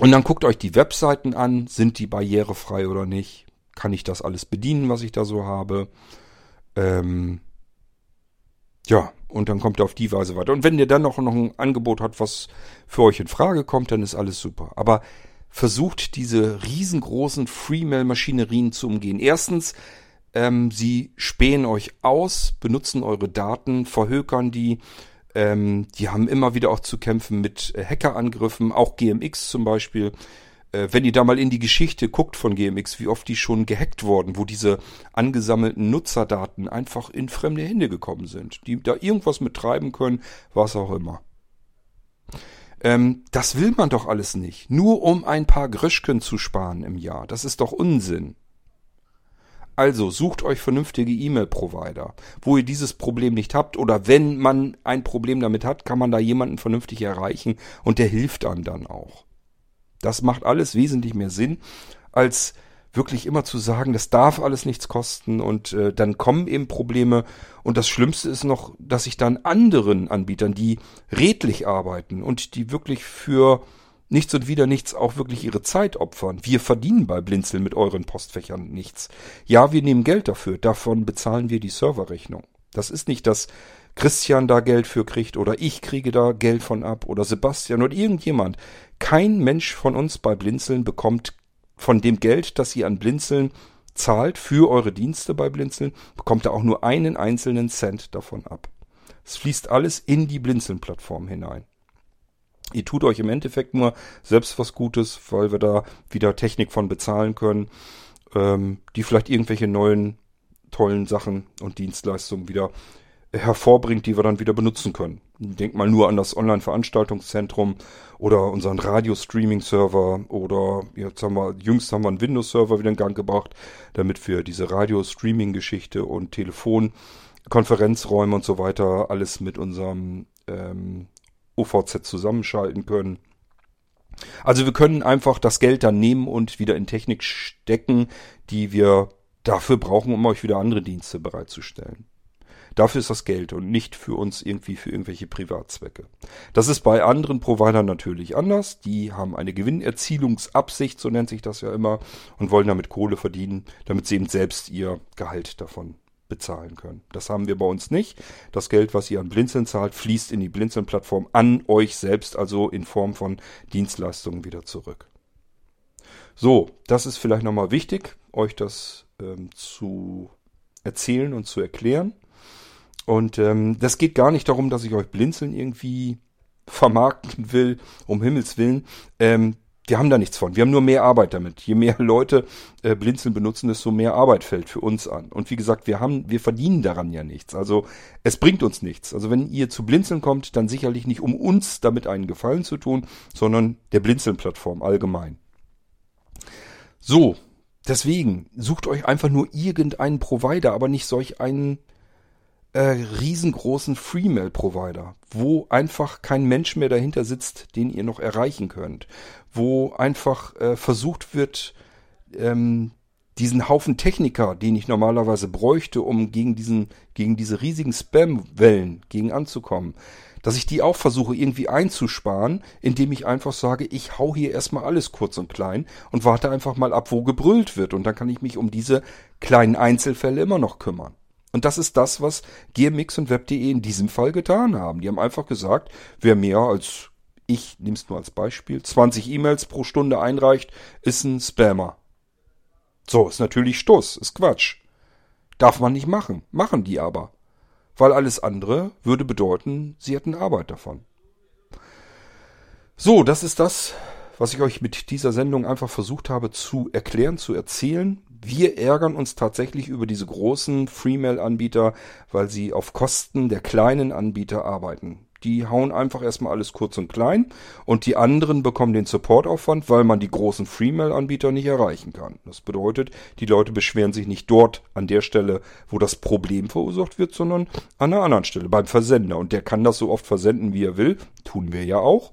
Und dann guckt euch die Webseiten an, sind die barrierefrei oder nicht? Kann ich das alles bedienen, was ich da so habe? Ähm, ja, und dann kommt er auf die Weise weiter. Und wenn ihr dann noch, noch ein Angebot hat, was für euch in Frage kommt, dann ist alles super. Aber versucht diese riesengroßen Freemail-Maschinerien zu umgehen. Erstens, ähm, sie spähen euch aus, benutzen eure Daten, verhökern die. Ähm, die haben immer wieder auch zu kämpfen mit äh, Hackerangriffen, auch GMX zum Beispiel wenn ihr da mal in die Geschichte guckt von GMX, wie oft die schon gehackt wurden, wo diese angesammelten Nutzerdaten einfach in fremde Hände gekommen sind, die da irgendwas mit treiben können, was auch immer. Ähm, das will man doch alles nicht. Nur um ein paar Grischken zu sparen im Jahr. Das ist doch Unsinn. Also sucht euch vernünftige E-Mail-Provider, wo ihr dieses Problem nicht habt oder wenn man ein Problem damit hat, kann man da jemanden vernünftig erreichen und der hilft einem dann auch. Das macht alles wesentlich mehr Sinn, als wirklich immer zu sagen, das darf alles nichts kosten und äh, dann kommen eben Probleme und das Schlimmste ist noch, dass ich dann anderen Anbietern, die redlich arbeiten und die wirklich für nichts und wieder nichts auch wirklich ihre Zeit opfern. Wir verdienen bei Blinzeln mit euren Postfächern nichts. Ja, wir nehmen Geld dafür, davon bezahlen wir die Serverrechnung. Das ist nicht, dass Christian da Geld für kriegt oder ich kriege da Geld von ab oder Sebastian oder irgendjemand. Kein Mensch von uns bei Blinzeln bekommt von dem Geld, das ihr an Blinzeln zahlt für eure Dienste bei Blinzeln, bekommt er auch nur einen einzelnen Cent davon ab. Es fließt alles in die Blinzeln-Plattform hinein. Ihr tut euch im Endeffekt nur selbst was Gutes, weil wir da wieder Technik von bezahlen können, ähm, die vielleicht irgendwelche neuen tollen Sachen und Dienstleistungen wieder hervorbringt, die wir dann wieder benutzen können. Denk mal nur an das Online-Veranstaltungszentrum oder unseren Radio-Streaming-Server oder jetzt haben wir, jüngst haben wir einen Windows-Server wieder in Gang gebracht, damit wir diese Radio-Streaming-Geschichte und Telefonkonferenzräume und so weiter alles mit unserem ähm, OVZ zusammenschalten können. Also wir können einfach das Geld dann nehmen und wieder in Technik stecken, die wir dafür brauchen, um euch wieder andere Dienste bereitzustellen. Dafür ist das Geld und nicht für uns irgendwie für irgendwelche Privatzwecke. Das ist bei anderen Providern natürlich anders. Die haben eine Gewinnerzielungsabsicht, so nennt sich das ja immer, und wollen damit Kohle verdienen, damit sie eben selbst ihr Gehalt davon bezahlen können. Das haben wir bei uns nicht. Das Geld, was ihr an Blinzeln zahlt, fließt in die Blinzeln-Plattform an euch selbst, also in Form von Dienstleistungen wieder zurück. So, das ist vielleicht nochmal wichtig, euch das ähm, zu erzählen und zu erklären. Und ähm, das geht gar nicht darum, dass ich euch Blinzeln irgendwie vermarkten will, um Himmels Willen. Ähm, wir haben da nichts von. Wir haben nur mehr Arbeit damit. Je mehr Leute äh, Blinzeln benutzen, desto mehr Arbeit fällt für uns an. Und wie gesagt, wir haben, wir verdienen daran ja nichts. Also es bringt uns nichts. Also wenn ihr zu Blinzeln kommt, dann sicherlich nicht um uns damit einen Gefallen zu tun, sondern der Blinzeln-Plattform allgemein. So, deswegen sucht euch einfach nur irgendeinen Provider, aber nicht solch einen äh, riesengroßen Freemail-Provider, wo einfach kein Mensch mehr dahinter sitzt, den ihr noch erreichen könnt, wo einfach äh, versucht wird, ähm, diesen Haufen Techniker, den ich normalerweise bräuchte, um gegen diesen, gegen diese riesigen Spam-Wellen gegen anzukommen, dass ich die auch versuche irgendwie einzusparen, indem ich einfach sage, ich hau hier erstmal alles kurz und klein und warte einfach mal ab, wo gebrüllt wird und dann kann ich mich um diese kleinen Einzelfälle immer noch kümmern. Und das ist das, was GMX und Web.de in diesem Fall getan haben. Die haben einfach gesagt, wer mehr als ich es nur als Beispiel, 20 E-Mails pro Stunde einreicht, ist ein Spammer. So, ist natürlich Stuss, ist Quatsch. Darf man nicht machen, machen die aber. Weil alles andere würde bedeuten, sie hätten Arbeit davon. So, das ist das, was ich euch mit dieser Sendung einfach versucht habe zu erklären, zu erzählen. Wir ärgern uns tatsächlich über diese großen Freemail-Anbieter, weil sie auf Kosten der kleinen Anbieter arbeiten. Die hauen einfach erstmal alles kurz und klein und die anderen bekommen den Supportaufwand, weil man die großen Freemail-Anbieter nicht erreichen kann. Das bedeutet, die Leute beschweren sich nicht dort an der Stelle, wo das Problem verursacht wird, sondern an einer anderen Stelle, beim Versender. Und der kann das so oft versenden, wie er will. Tun wir ja auch.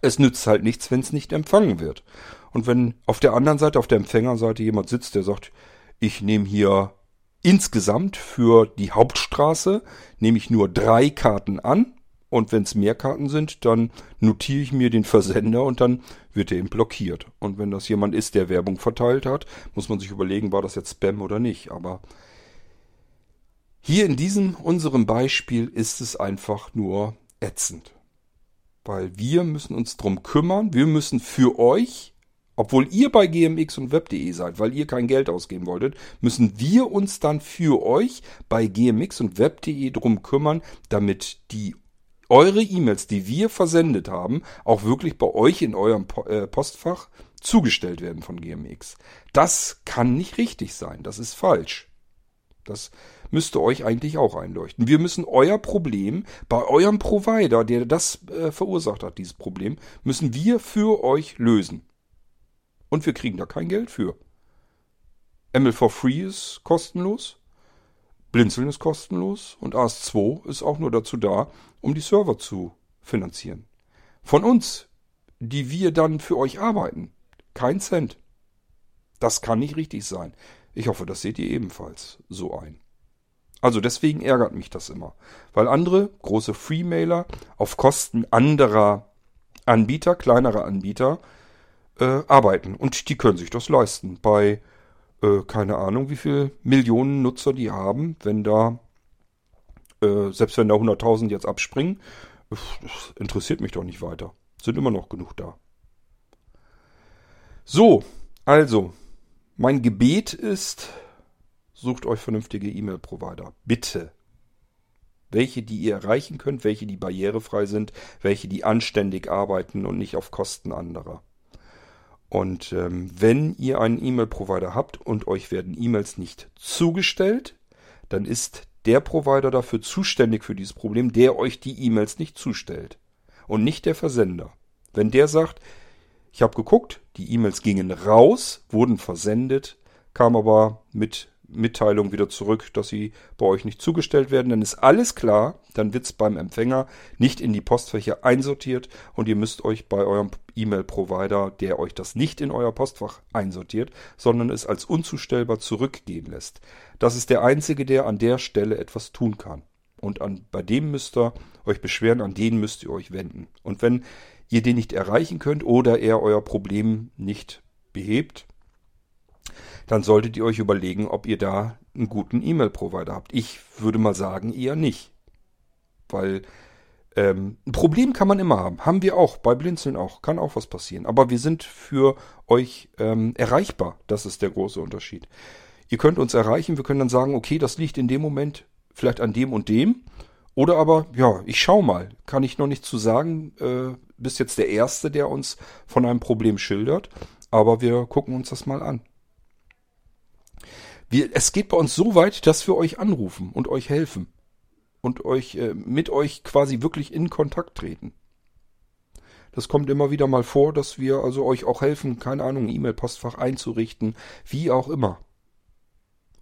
Es nützt halt nichts, wenn es nicht empfangen wird. Und wenn auf der anderen Seite, auf der Empfängerseite jemand sitzt, der sagt, ich nehme hier insgesamt für die Hauptstraße, nehme ich nur drei Karten an. Und wenn es mehr Karten sind, dann notiere ich mir den Versender und dann wird er eben blockiert. Und wenn das jemand ist, der Werbung verteilt hat, muss man sich überlegen, war das jetzt Spam oder nicht. Aber hier in diesem unserem Beispiel ist es einfach nur ätzend. Weil wir müssen uns drum kümmern, wir müssen für euch obwohl ihr bei gmx und web.de seid, weil ihr kein Geld ausgeben wolltet, müssen wir uns dann für euch bei gmx und web.de drum kümmern, damit die eure E-Mails, die wir versendet haben, auch wirklich bei euch in eurem äh, Postfach zugestellt werden von GMX. Das kann nicht richtig sein. Das ist falsch. Das müsste euch eigentlich auch einleuchten. Wir müssen euer Problem bei eurem Provider, der das äh, verursacht hat, dieses Problem, müssen wir für euch lösen. Und wir kriegen da kein Geld für. ML for Free ist kostenlos. Blinzeln ist kostenlos. Und AS2 ist auch nur dazu da, um die Server zu finanzieren. Von uns, die wir dann für euch arbeiten, kein Cent. Das kann nicht richtig sein. Ich hoffe, das seht ihr ebenfalls so ein. Also deswegen ärgert mich das immer. Weil andere große Freemailer auf Kosten anderer Anbieter, kleinerer Anbieter, äh, arbeiten. Und die können sich das leisten. Bei, äh, keine Ahnung, wie viele Millionen Nutzer die haben, wenn da, äh, selbst wenn da 100.000 jetzt abspringen, interessiert mich doch nicht weiter. Sind immer noch genug da. So, also, mein Gebet ist, sucht euch vernünftige E-Mail-Provider. Bitte. Welche, die ihr erreichen könnt, welche, die barrierefrei sind, welche, die anständig arbeiten und nicht auf Kosten anderer. Und ähm, wenn ihr einen E-Mail-Provider habt und euch werden E-Mails nicht zugestellt, dann ist der Provider dafür zuständig für dieses Problem, der euch die E-Mails nicht zustellt. Und nicht der Versender. Wenn der sagt, ich habe geguckt, die E-Mails gingen raus, wurden versendet, kam aber mit Mitteilung wieder zurück, dass sie bei euch nicht zugestellt werden, dann ist alles klar, dann wird's beim Empfänger nicht in die Postfächer einsortiert und ihr müsst euch bei eurem E-Mail-Provider, der euch das nicht in euer Postfach einsortiert, sondern es als unzustellbar zurückgehen lässt. Das ist der einzige, der an der Stelle etwas tun kann. Und an, bei dem müsst ihr euch beschweren, an den müsst ihr euch wenden. Und wenn ihr den nicht erreichen könnt oder er euer Problem nicht behebt, dann solltet ihr euch überlegen, ob ihr da einen guten E-Mail-Provider habt. Ich würde mal sagen, eher nicht. Weil ähm, ein Problem kann man immer haben. Haben wir auch, bei Blinzeln auch. Kann auch was passieren. Aber wir sind für euch ähm, erreichbar. Das ist der große Unterschied. Ihr könnt uns erreichen. Wir können dann sagen, okay, das liegt in dem Moment vielleicht an dem und dem. Oder aber, ja, ich schau mal. Kann ich noch nicht zu sagen. Äh, bist jetzt der Erste, der uns von einem Problem schildert. Aber wir gucken uns das mal an. Wir, es geht bei uns so weit, dass wir euch anrufen und euch helfen. Und euch, äh, mit euch quasi wirklich in Kontakt treten. Das kommt immer wieder mal vor, dass wir also euch auch helfen, keine Ahnung, E-Mail-Postfach einzurichten, wie auch immer.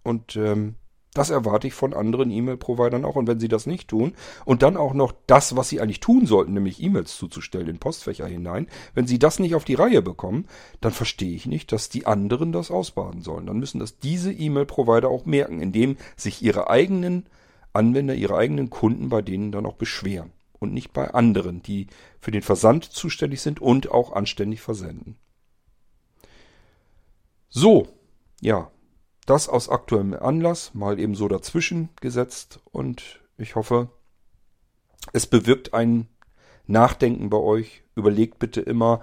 Und ähm, Das erwarte ich von anderen E-Mail-Providern auch. Und wenn sie das nicht tun und dann auch noch das, was sie eigentlich tun sollten, nämlich E-Mails zuzustellen in Postfächer hinein, wenn sie das nicht auf die Reihe bekommen, dann verstehe ich nicht, dass die anderen das ausbaden sollen. Dann müssen das diese E-Mail-Provider auch merken, indem sich ihre eigenen Anwender, ihre eigenen Kunden bei denen dann auch beschweren. Und nicht bei anderen, die für den Versand zuständig sind und auch anständig versenden. So, ja, das aus aktuellem Anlass mal eben so dazwischen gesetzt und ich hoffe, es bewirkt ein Nachdenken bei euch. Überlegt bitte immer,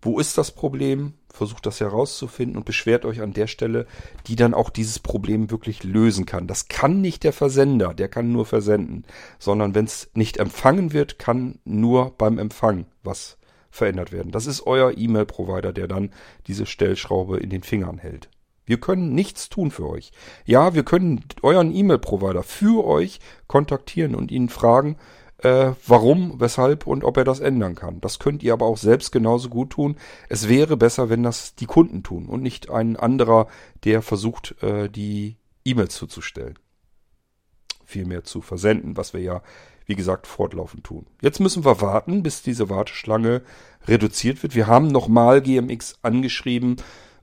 wo ist das Problem? Versucht das herauszufinden und beschwert euch an der Stelle, die dann auch dieses Problem wirklich lösen kann. Das kann nicht der Versender, der kann nur versenden, sondern wenn es nicht empfangen wird, kann nur beim Empfang was verändert werden. Das ist euer E-Mail-Provider, der dann diese Stellschraube in den Fingern hält. Wir können nichts tun für euch. Ja, wir können euren E-Mail-Provider für euch kontaktieren und ihn fragen, äh, warum, weshalb und ob er das ändern kann. Das könnt ihr aber auch selbst genauso gut tun. Es wäre besser, wenn das die Kunden tun und nicht ein anderer, der versucht, äh, die E-Mails zuzustellen. Vielmehr zu versenden, was wir ja, wie gesagt, fortlaufend tun. Jetzt müssen wir warten, bis diese Warteschlange reduziert wird. Wir haben nochmal GMX angeschrieben,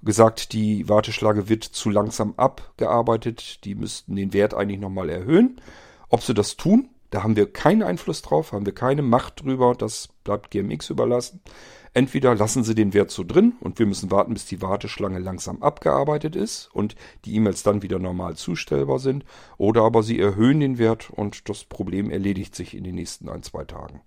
gesagt, die Warteschlange wird zu langsam abgearbeitet. Die müssten den Wert eigentlich nochmal erhöhen. Ob sie das tun, da haben wir keinen Einfluss drauf, haben wir keine Macht drüber. Das bleibt GMX überlassen. Entweder lassen sie den Wert so drin und wir müssen warten, bis die Warteschlange langsam abgearbeitet ist und die E-Mails dann wieder normal zustellbar sind. Oder aber sie erhöhen den Wert und das Problem erledigt sich in den nächsten ein, zwei Tagen.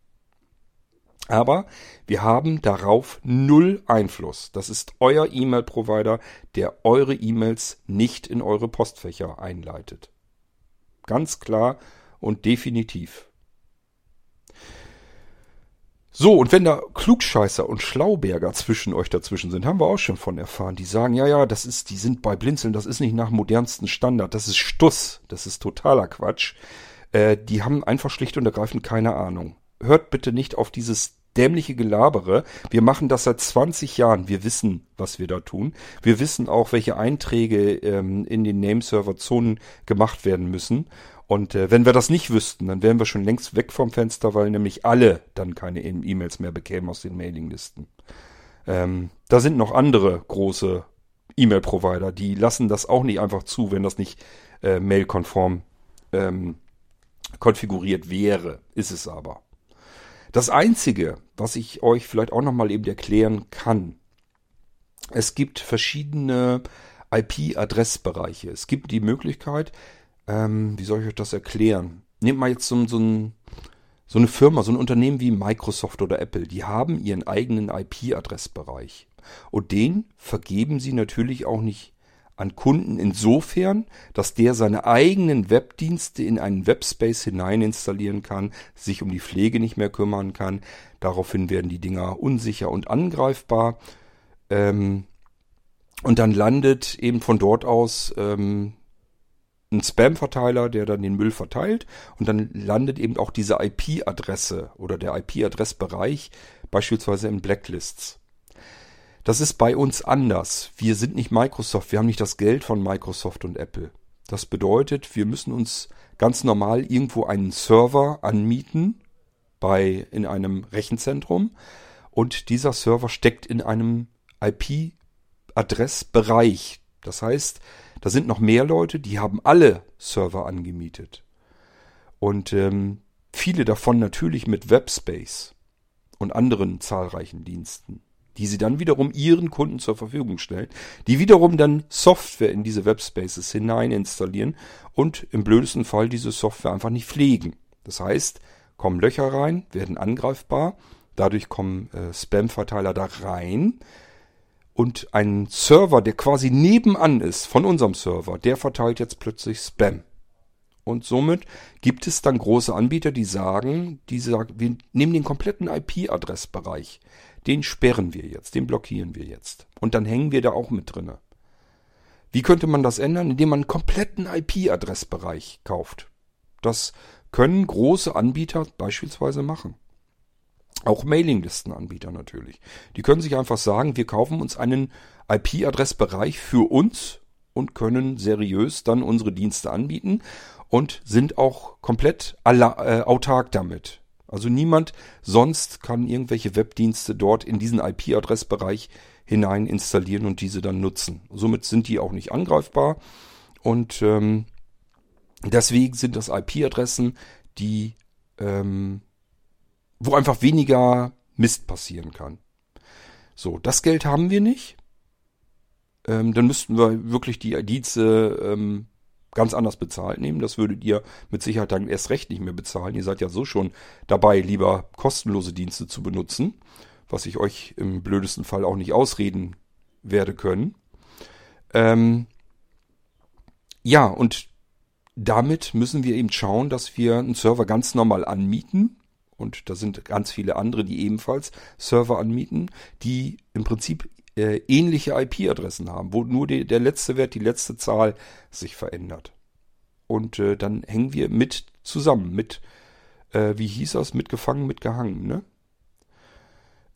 Aber wir haben darauf null Einfluss. Das ist euer E-Mail-Provider, der eure E-Mails nicht in eure Postfächer einleitet. Ganz klar und definitiv. So, und wenn da Klugscheißer und Schlauberger zwischen euch dazwischen sind, haben wir auch schon von erfahren. Die sagen, ja, ja, das ist, die sind bei Blinzeln, das ist nicht nach modernsten Standard, das ist Stuss, das ist totaler Quatsch. Äh, die haben einfach schlicht und ergreifend keine Ahnung. Hört bitte nicht auf dieses dämliche Gelabere. Wir machen das seit 20 Jahren. Wir wissen, was wir da tun. Wir wissen auch, welche Einträge ähm, in den Nameserver-Zonen gemacht werden müssen. Und äh, wenn wir das nicht wüssten, dann wären wir schon längst weg vom Fenster, weil nämlich alle dann keine e- E-Mails mehr bekämen aus den Mailinglisten. Ähm, da sind noch andere große E-Mail-Provider, die lassen das auch nicht einfach zu, wenn das nicht äh, mailkonform ähm, konfiguriert wäre. Ist es aber. Das Einzige, was ich euch vielleicht auch nochmal eben erklären kann, es gibt verschiedene IP-Adressbereiche. Es gibt die Möglichkeit, ähm, wie soll ich euch das erklären? Nehmt mal jetzt so, so, ein, so eine Firma, so ein Unternehmen wie Microsoft oder Apple, die haben ihren eigenen IP-Adressbereich. Und den vergeben sie natürlich auch nicht an Kunden insofern, dass der seine eigenen Webdienste in einen Webspace hinein installieren kann, sich um die Pflege nicht mehr kümmern kann. Daraufhin werden die Dinger unsicher und angreifbar. Ähm, und dann landet eben von dort aus ähm, ein Spam-Verteiler, der dann den Müll verteilt. Und dann landet eben auch diese IP-Adresse oder der IP-Adressbereich beispielsweise in Blacklists. Das ist bei uns anders. Wir sind nicht Microsoft, wir haben nicht das Geld von Microsoft und Apple. Das bedeutet, wir müssen uns ganz normal irgendwo einen Server anmieten bei in einem Rechenzentrum und dieser Server steckt in einem IP-Adressbereich. Das heißt, da sind noch mehr Leute, die haben alle Server angemietet. Und ähm, viele davon natürlich mit Webspace und anderen zahlreichen Diensten die sie dann wiederum ihren Kunden zur Verfügung stellen, die wiederum dann Software in diese Webspaces hinein installieren und im blödesten Fall diese Software einfach nicht pflegen. Das heißt, kommen Löcher rein, werden angreifbar, dadurch kommen äh, Spam-Verteiler da rein und ein Server, der quasi nebenan ist von unserem Server, der verteilt jetzt plötzlich Spam. Und somit gibt es dann große Anbieter, die sagen, die sagen, wir nehmen den kompletten IP-Adressbereich den sperren wir jetzt, den blockieren wir jetzt. Und dann hängen wir da auch mit drinne. Wie könnte man das ändern? Indem man einen kompletten IP-Adressbereich kauft. Das können große Anbieter beispielsweise machen. Auch Mailinglistenanbieter natürlich. Die können sich einfach sagen, wir kaufen uns einen IP-Adressbereich für uns und können seriös dann unsere Dienste anbieten und sind auch komplett äh, autark damit. Also niemand sonst kann irgendwelche Webdienste dort in diesen IP-Adressbereich hinein installieren und diese dann nutzen. Somit sind die auch nicht angreifbar und ähm, deswegen sind das IP-Adressen, die ähm, wo einfach weniger Mist passieren kann. So, das Geld haben wir nicht. Ähm, dann müssten wir wirklich die Dienste ähm, ganz anders bezahlt nehmen. Das würdet ihr mit Sicherheit dann erst recht nicht mehr bezahlen. Ihr seid ja so schon dabei, lieber kostenlose Dienste zu benutzen, was ich euch im blödesten Fall auch nicht ausreden werde können. Ähm, ja, und damit müssen wir eben schauen, dass wir einen Server ganz normal anmieten. Und da sind ganz viele andere, die ebenfalls Server anmieten, die im Prinzip äh, ähnliche IP-Adressen haben, wo nur die, der letzte Wert, die letzte Zahl sich verändert. Und äh, dann hängen wir mit zusammen, mit, äh, wie hieß das, mitgefangen, mitgehangen, ne?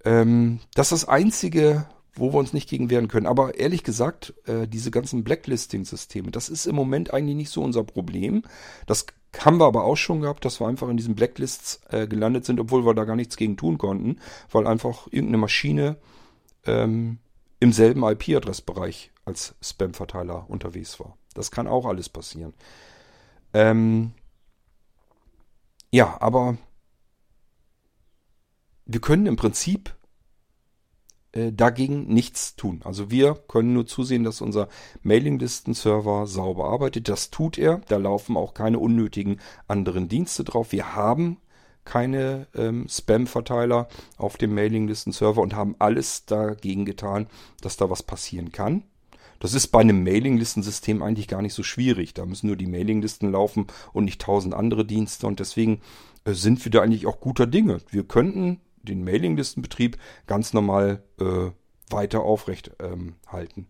Ähm, das ist das Einzige, wo wir uns nicht gegen wehren können. Aber ehrlich gesagt, äh, diese ganzen Blacklisting-Systeme, das ist im Moment eigentlich nicht so unser Problem. Das haben wir aber auch schon gehabt, dass wir einfach in diesen Blacklists äh, gelandet sind, obwohl wir da gar nichts gegen tun konnten, weil einfach irgendeine Maschine ähm, im selben IP-Adressbereich als Spam-Verteiler unterwegs war. Das kann auch alles passieren. Ähm, ja, aber wir können im Prinzip äh, dagegen nichts tun. Also wir können nur zusehen, dass unser Mailinglisten-Server sauber arbeitet. Das tut er. Da laufen auch keine unnötigen anderen Dienste drauf. Wir haben keine ähm, Spam-Verteiler auf dem Mailinglisten-Server und haben alles dagegen getan, dass da was passieren kann. Das ist bei einem Mailinglistensystem eigentlich gar nicht so schwierig. Da müssen nur die Mailinglisten laufen und nicht tausend andere Dienste und deswegen äh, sind wir da eigentlich auch guter Dinge. Wir könnten den Mailinglistenbetrieb ganz normal äh, weiter aufrecht ähm, halten.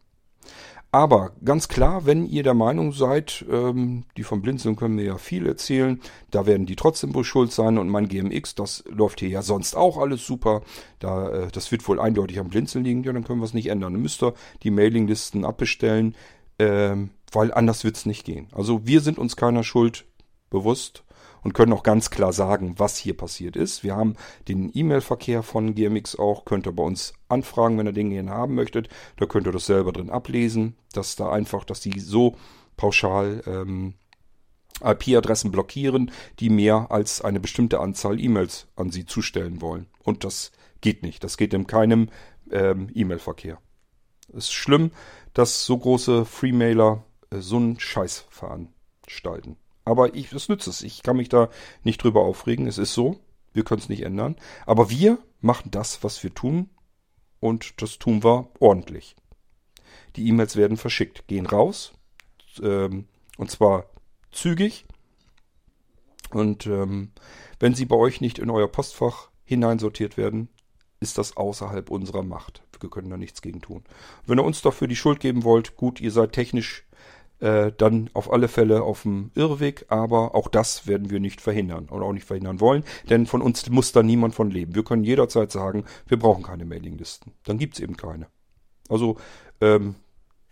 Aber ganz klar, wenn ihr der Meinung seid, ähm, die vom Blinzeln können mir ja viel erzählen, da werden die trotzdem wohl schuld sein und mein GMX, das läuft hier ja sonst auch alles super, da, äh, das wird wohl eindeutig am Blinzeln liegen, ja, dann können wir es nicht ändern. Dann müsst ihr die Mailinglisten abbestellen, ähm, weil anders wird's nicht gehen. Also wir sind uns keiner Schuld bewusst und können auch ganz klar sagen, was hier passiert ist. Wir haben den E-Mail-Verkehr von GMX auch, könnt ihr bei uns anfragen, wenn ihr den gerne haben möchtet. Da könnt ihr das selber drin ablesen, dass da einfach, dass die so pauschal ähm, IP-Adressen blockieren, die mehr als eine bestimmte Anzahl E-Mails an sie zustellen wollen. Und das geht nicht. Das geht in keinem ähm, E-Mail-Verkehr. Es ist schlimm, dass so große Freemailer äh, so einen Scheiß veranstalten. Aber ich, das nützt es. Ich kann mich da nicht drüber aufregen. Es ist so. Wir können es nicht ändern. Aber wir machen das, was wir tun. Und das tun wir ordentlich. Die E-Mails werden verschickt, gehen raus. Ähm, und zwar zügig. Und ähm, wenn sie bei euch nicht in euer Postfach hineinsortiert werden, ist das außerhalb unserer Macht. Wir können da nichts gegen tun. Wenn ihr uns dafür die Schuld geben wollt, gut, ihr seid technisch äh, dann auf alle Fälle auf dem Irrweg, aber auch das werden wir nicht verhindern und auch nicht verhindern wollen, denn von uns muss da niemand von leben. Wir können jederzeit sagen, wir brauchen keine Mailinglisten. Dann gibt's eben keine. Also ähm,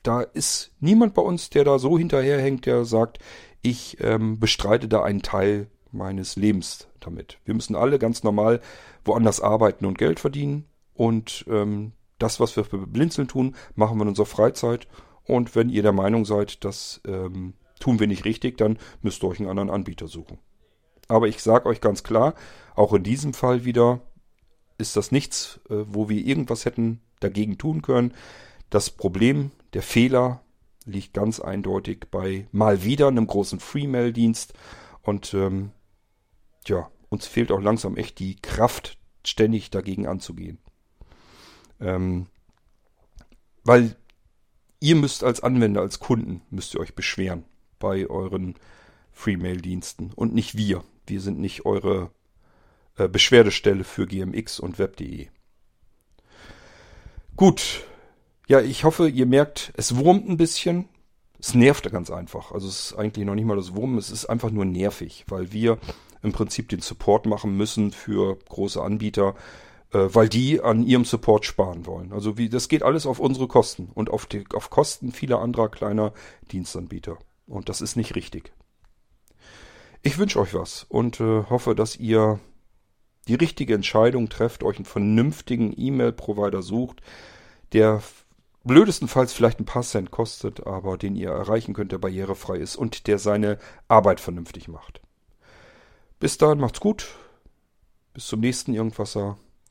da ist niemand bei uns, der da so hinterherhängt, der sagt, ich ähm, bestreite da einen Teil meines Lebens damit. Wir müssen alle ganz normal woanders arbeiten und Geld verdienen und ähm, das, was wir für Blinzeln tun, machen wir in unserer Freizeit und wenn ihr der Meinung seid, das ähm, tun wir nicht richtig, dann müsst ihr euch einen anderen Anbieter suchen. Aber ich sage euch ganz klar, auch in diesem Fall wieder ist das nichts, äh, wo wir irgendwas hätten dagegen tun können. Das Problem, der Fehler liegt ganz eindeutig bei mal wieder einem großen Freemail-Dienst. Und ähm, ja, uns fehlt auch langsam echt die Kraft, ständig dagegen anzugehen. Ähm, weil ihr müsst als Anwender, als Kunden, müsst ihr euch beschweren bei euren Freemail-Diensten und nicht wir. Wir sind nicht eure äh, Beschwerdestelle für GMX und Web.de. Gut. Ja, ich hoffe, ihr merkt, es wurmt ein bisschen. Es nervt ganz einfach. Also es ist eigentlich noch nicht mal das Wurmen, es ist einfach nur nervig, weil wir im Prinzip den Support machen müssen für große Anbieter, weil die an ihrem Support sparen wollen. Also wie, das geht alles auf unsere Kosten und auf, die, auf Kosten vieler anderer kleiner Dienstanbieter. Und das ist nicht richtig. Ich wünsche euch was und äh, hoffe, dass ihr die richtige Entscheidung trefft, euch einen vernünftigen E-Mail-Provider sucht, der blödestenfalls vielleicht ein paar Cent kostet, aber den ihr erreichen könnt, der barrierefrei ist und der seine Arbeit vernünftig macht. Bis dahin macht's gut. Bis zum nächsten Irgendwasser.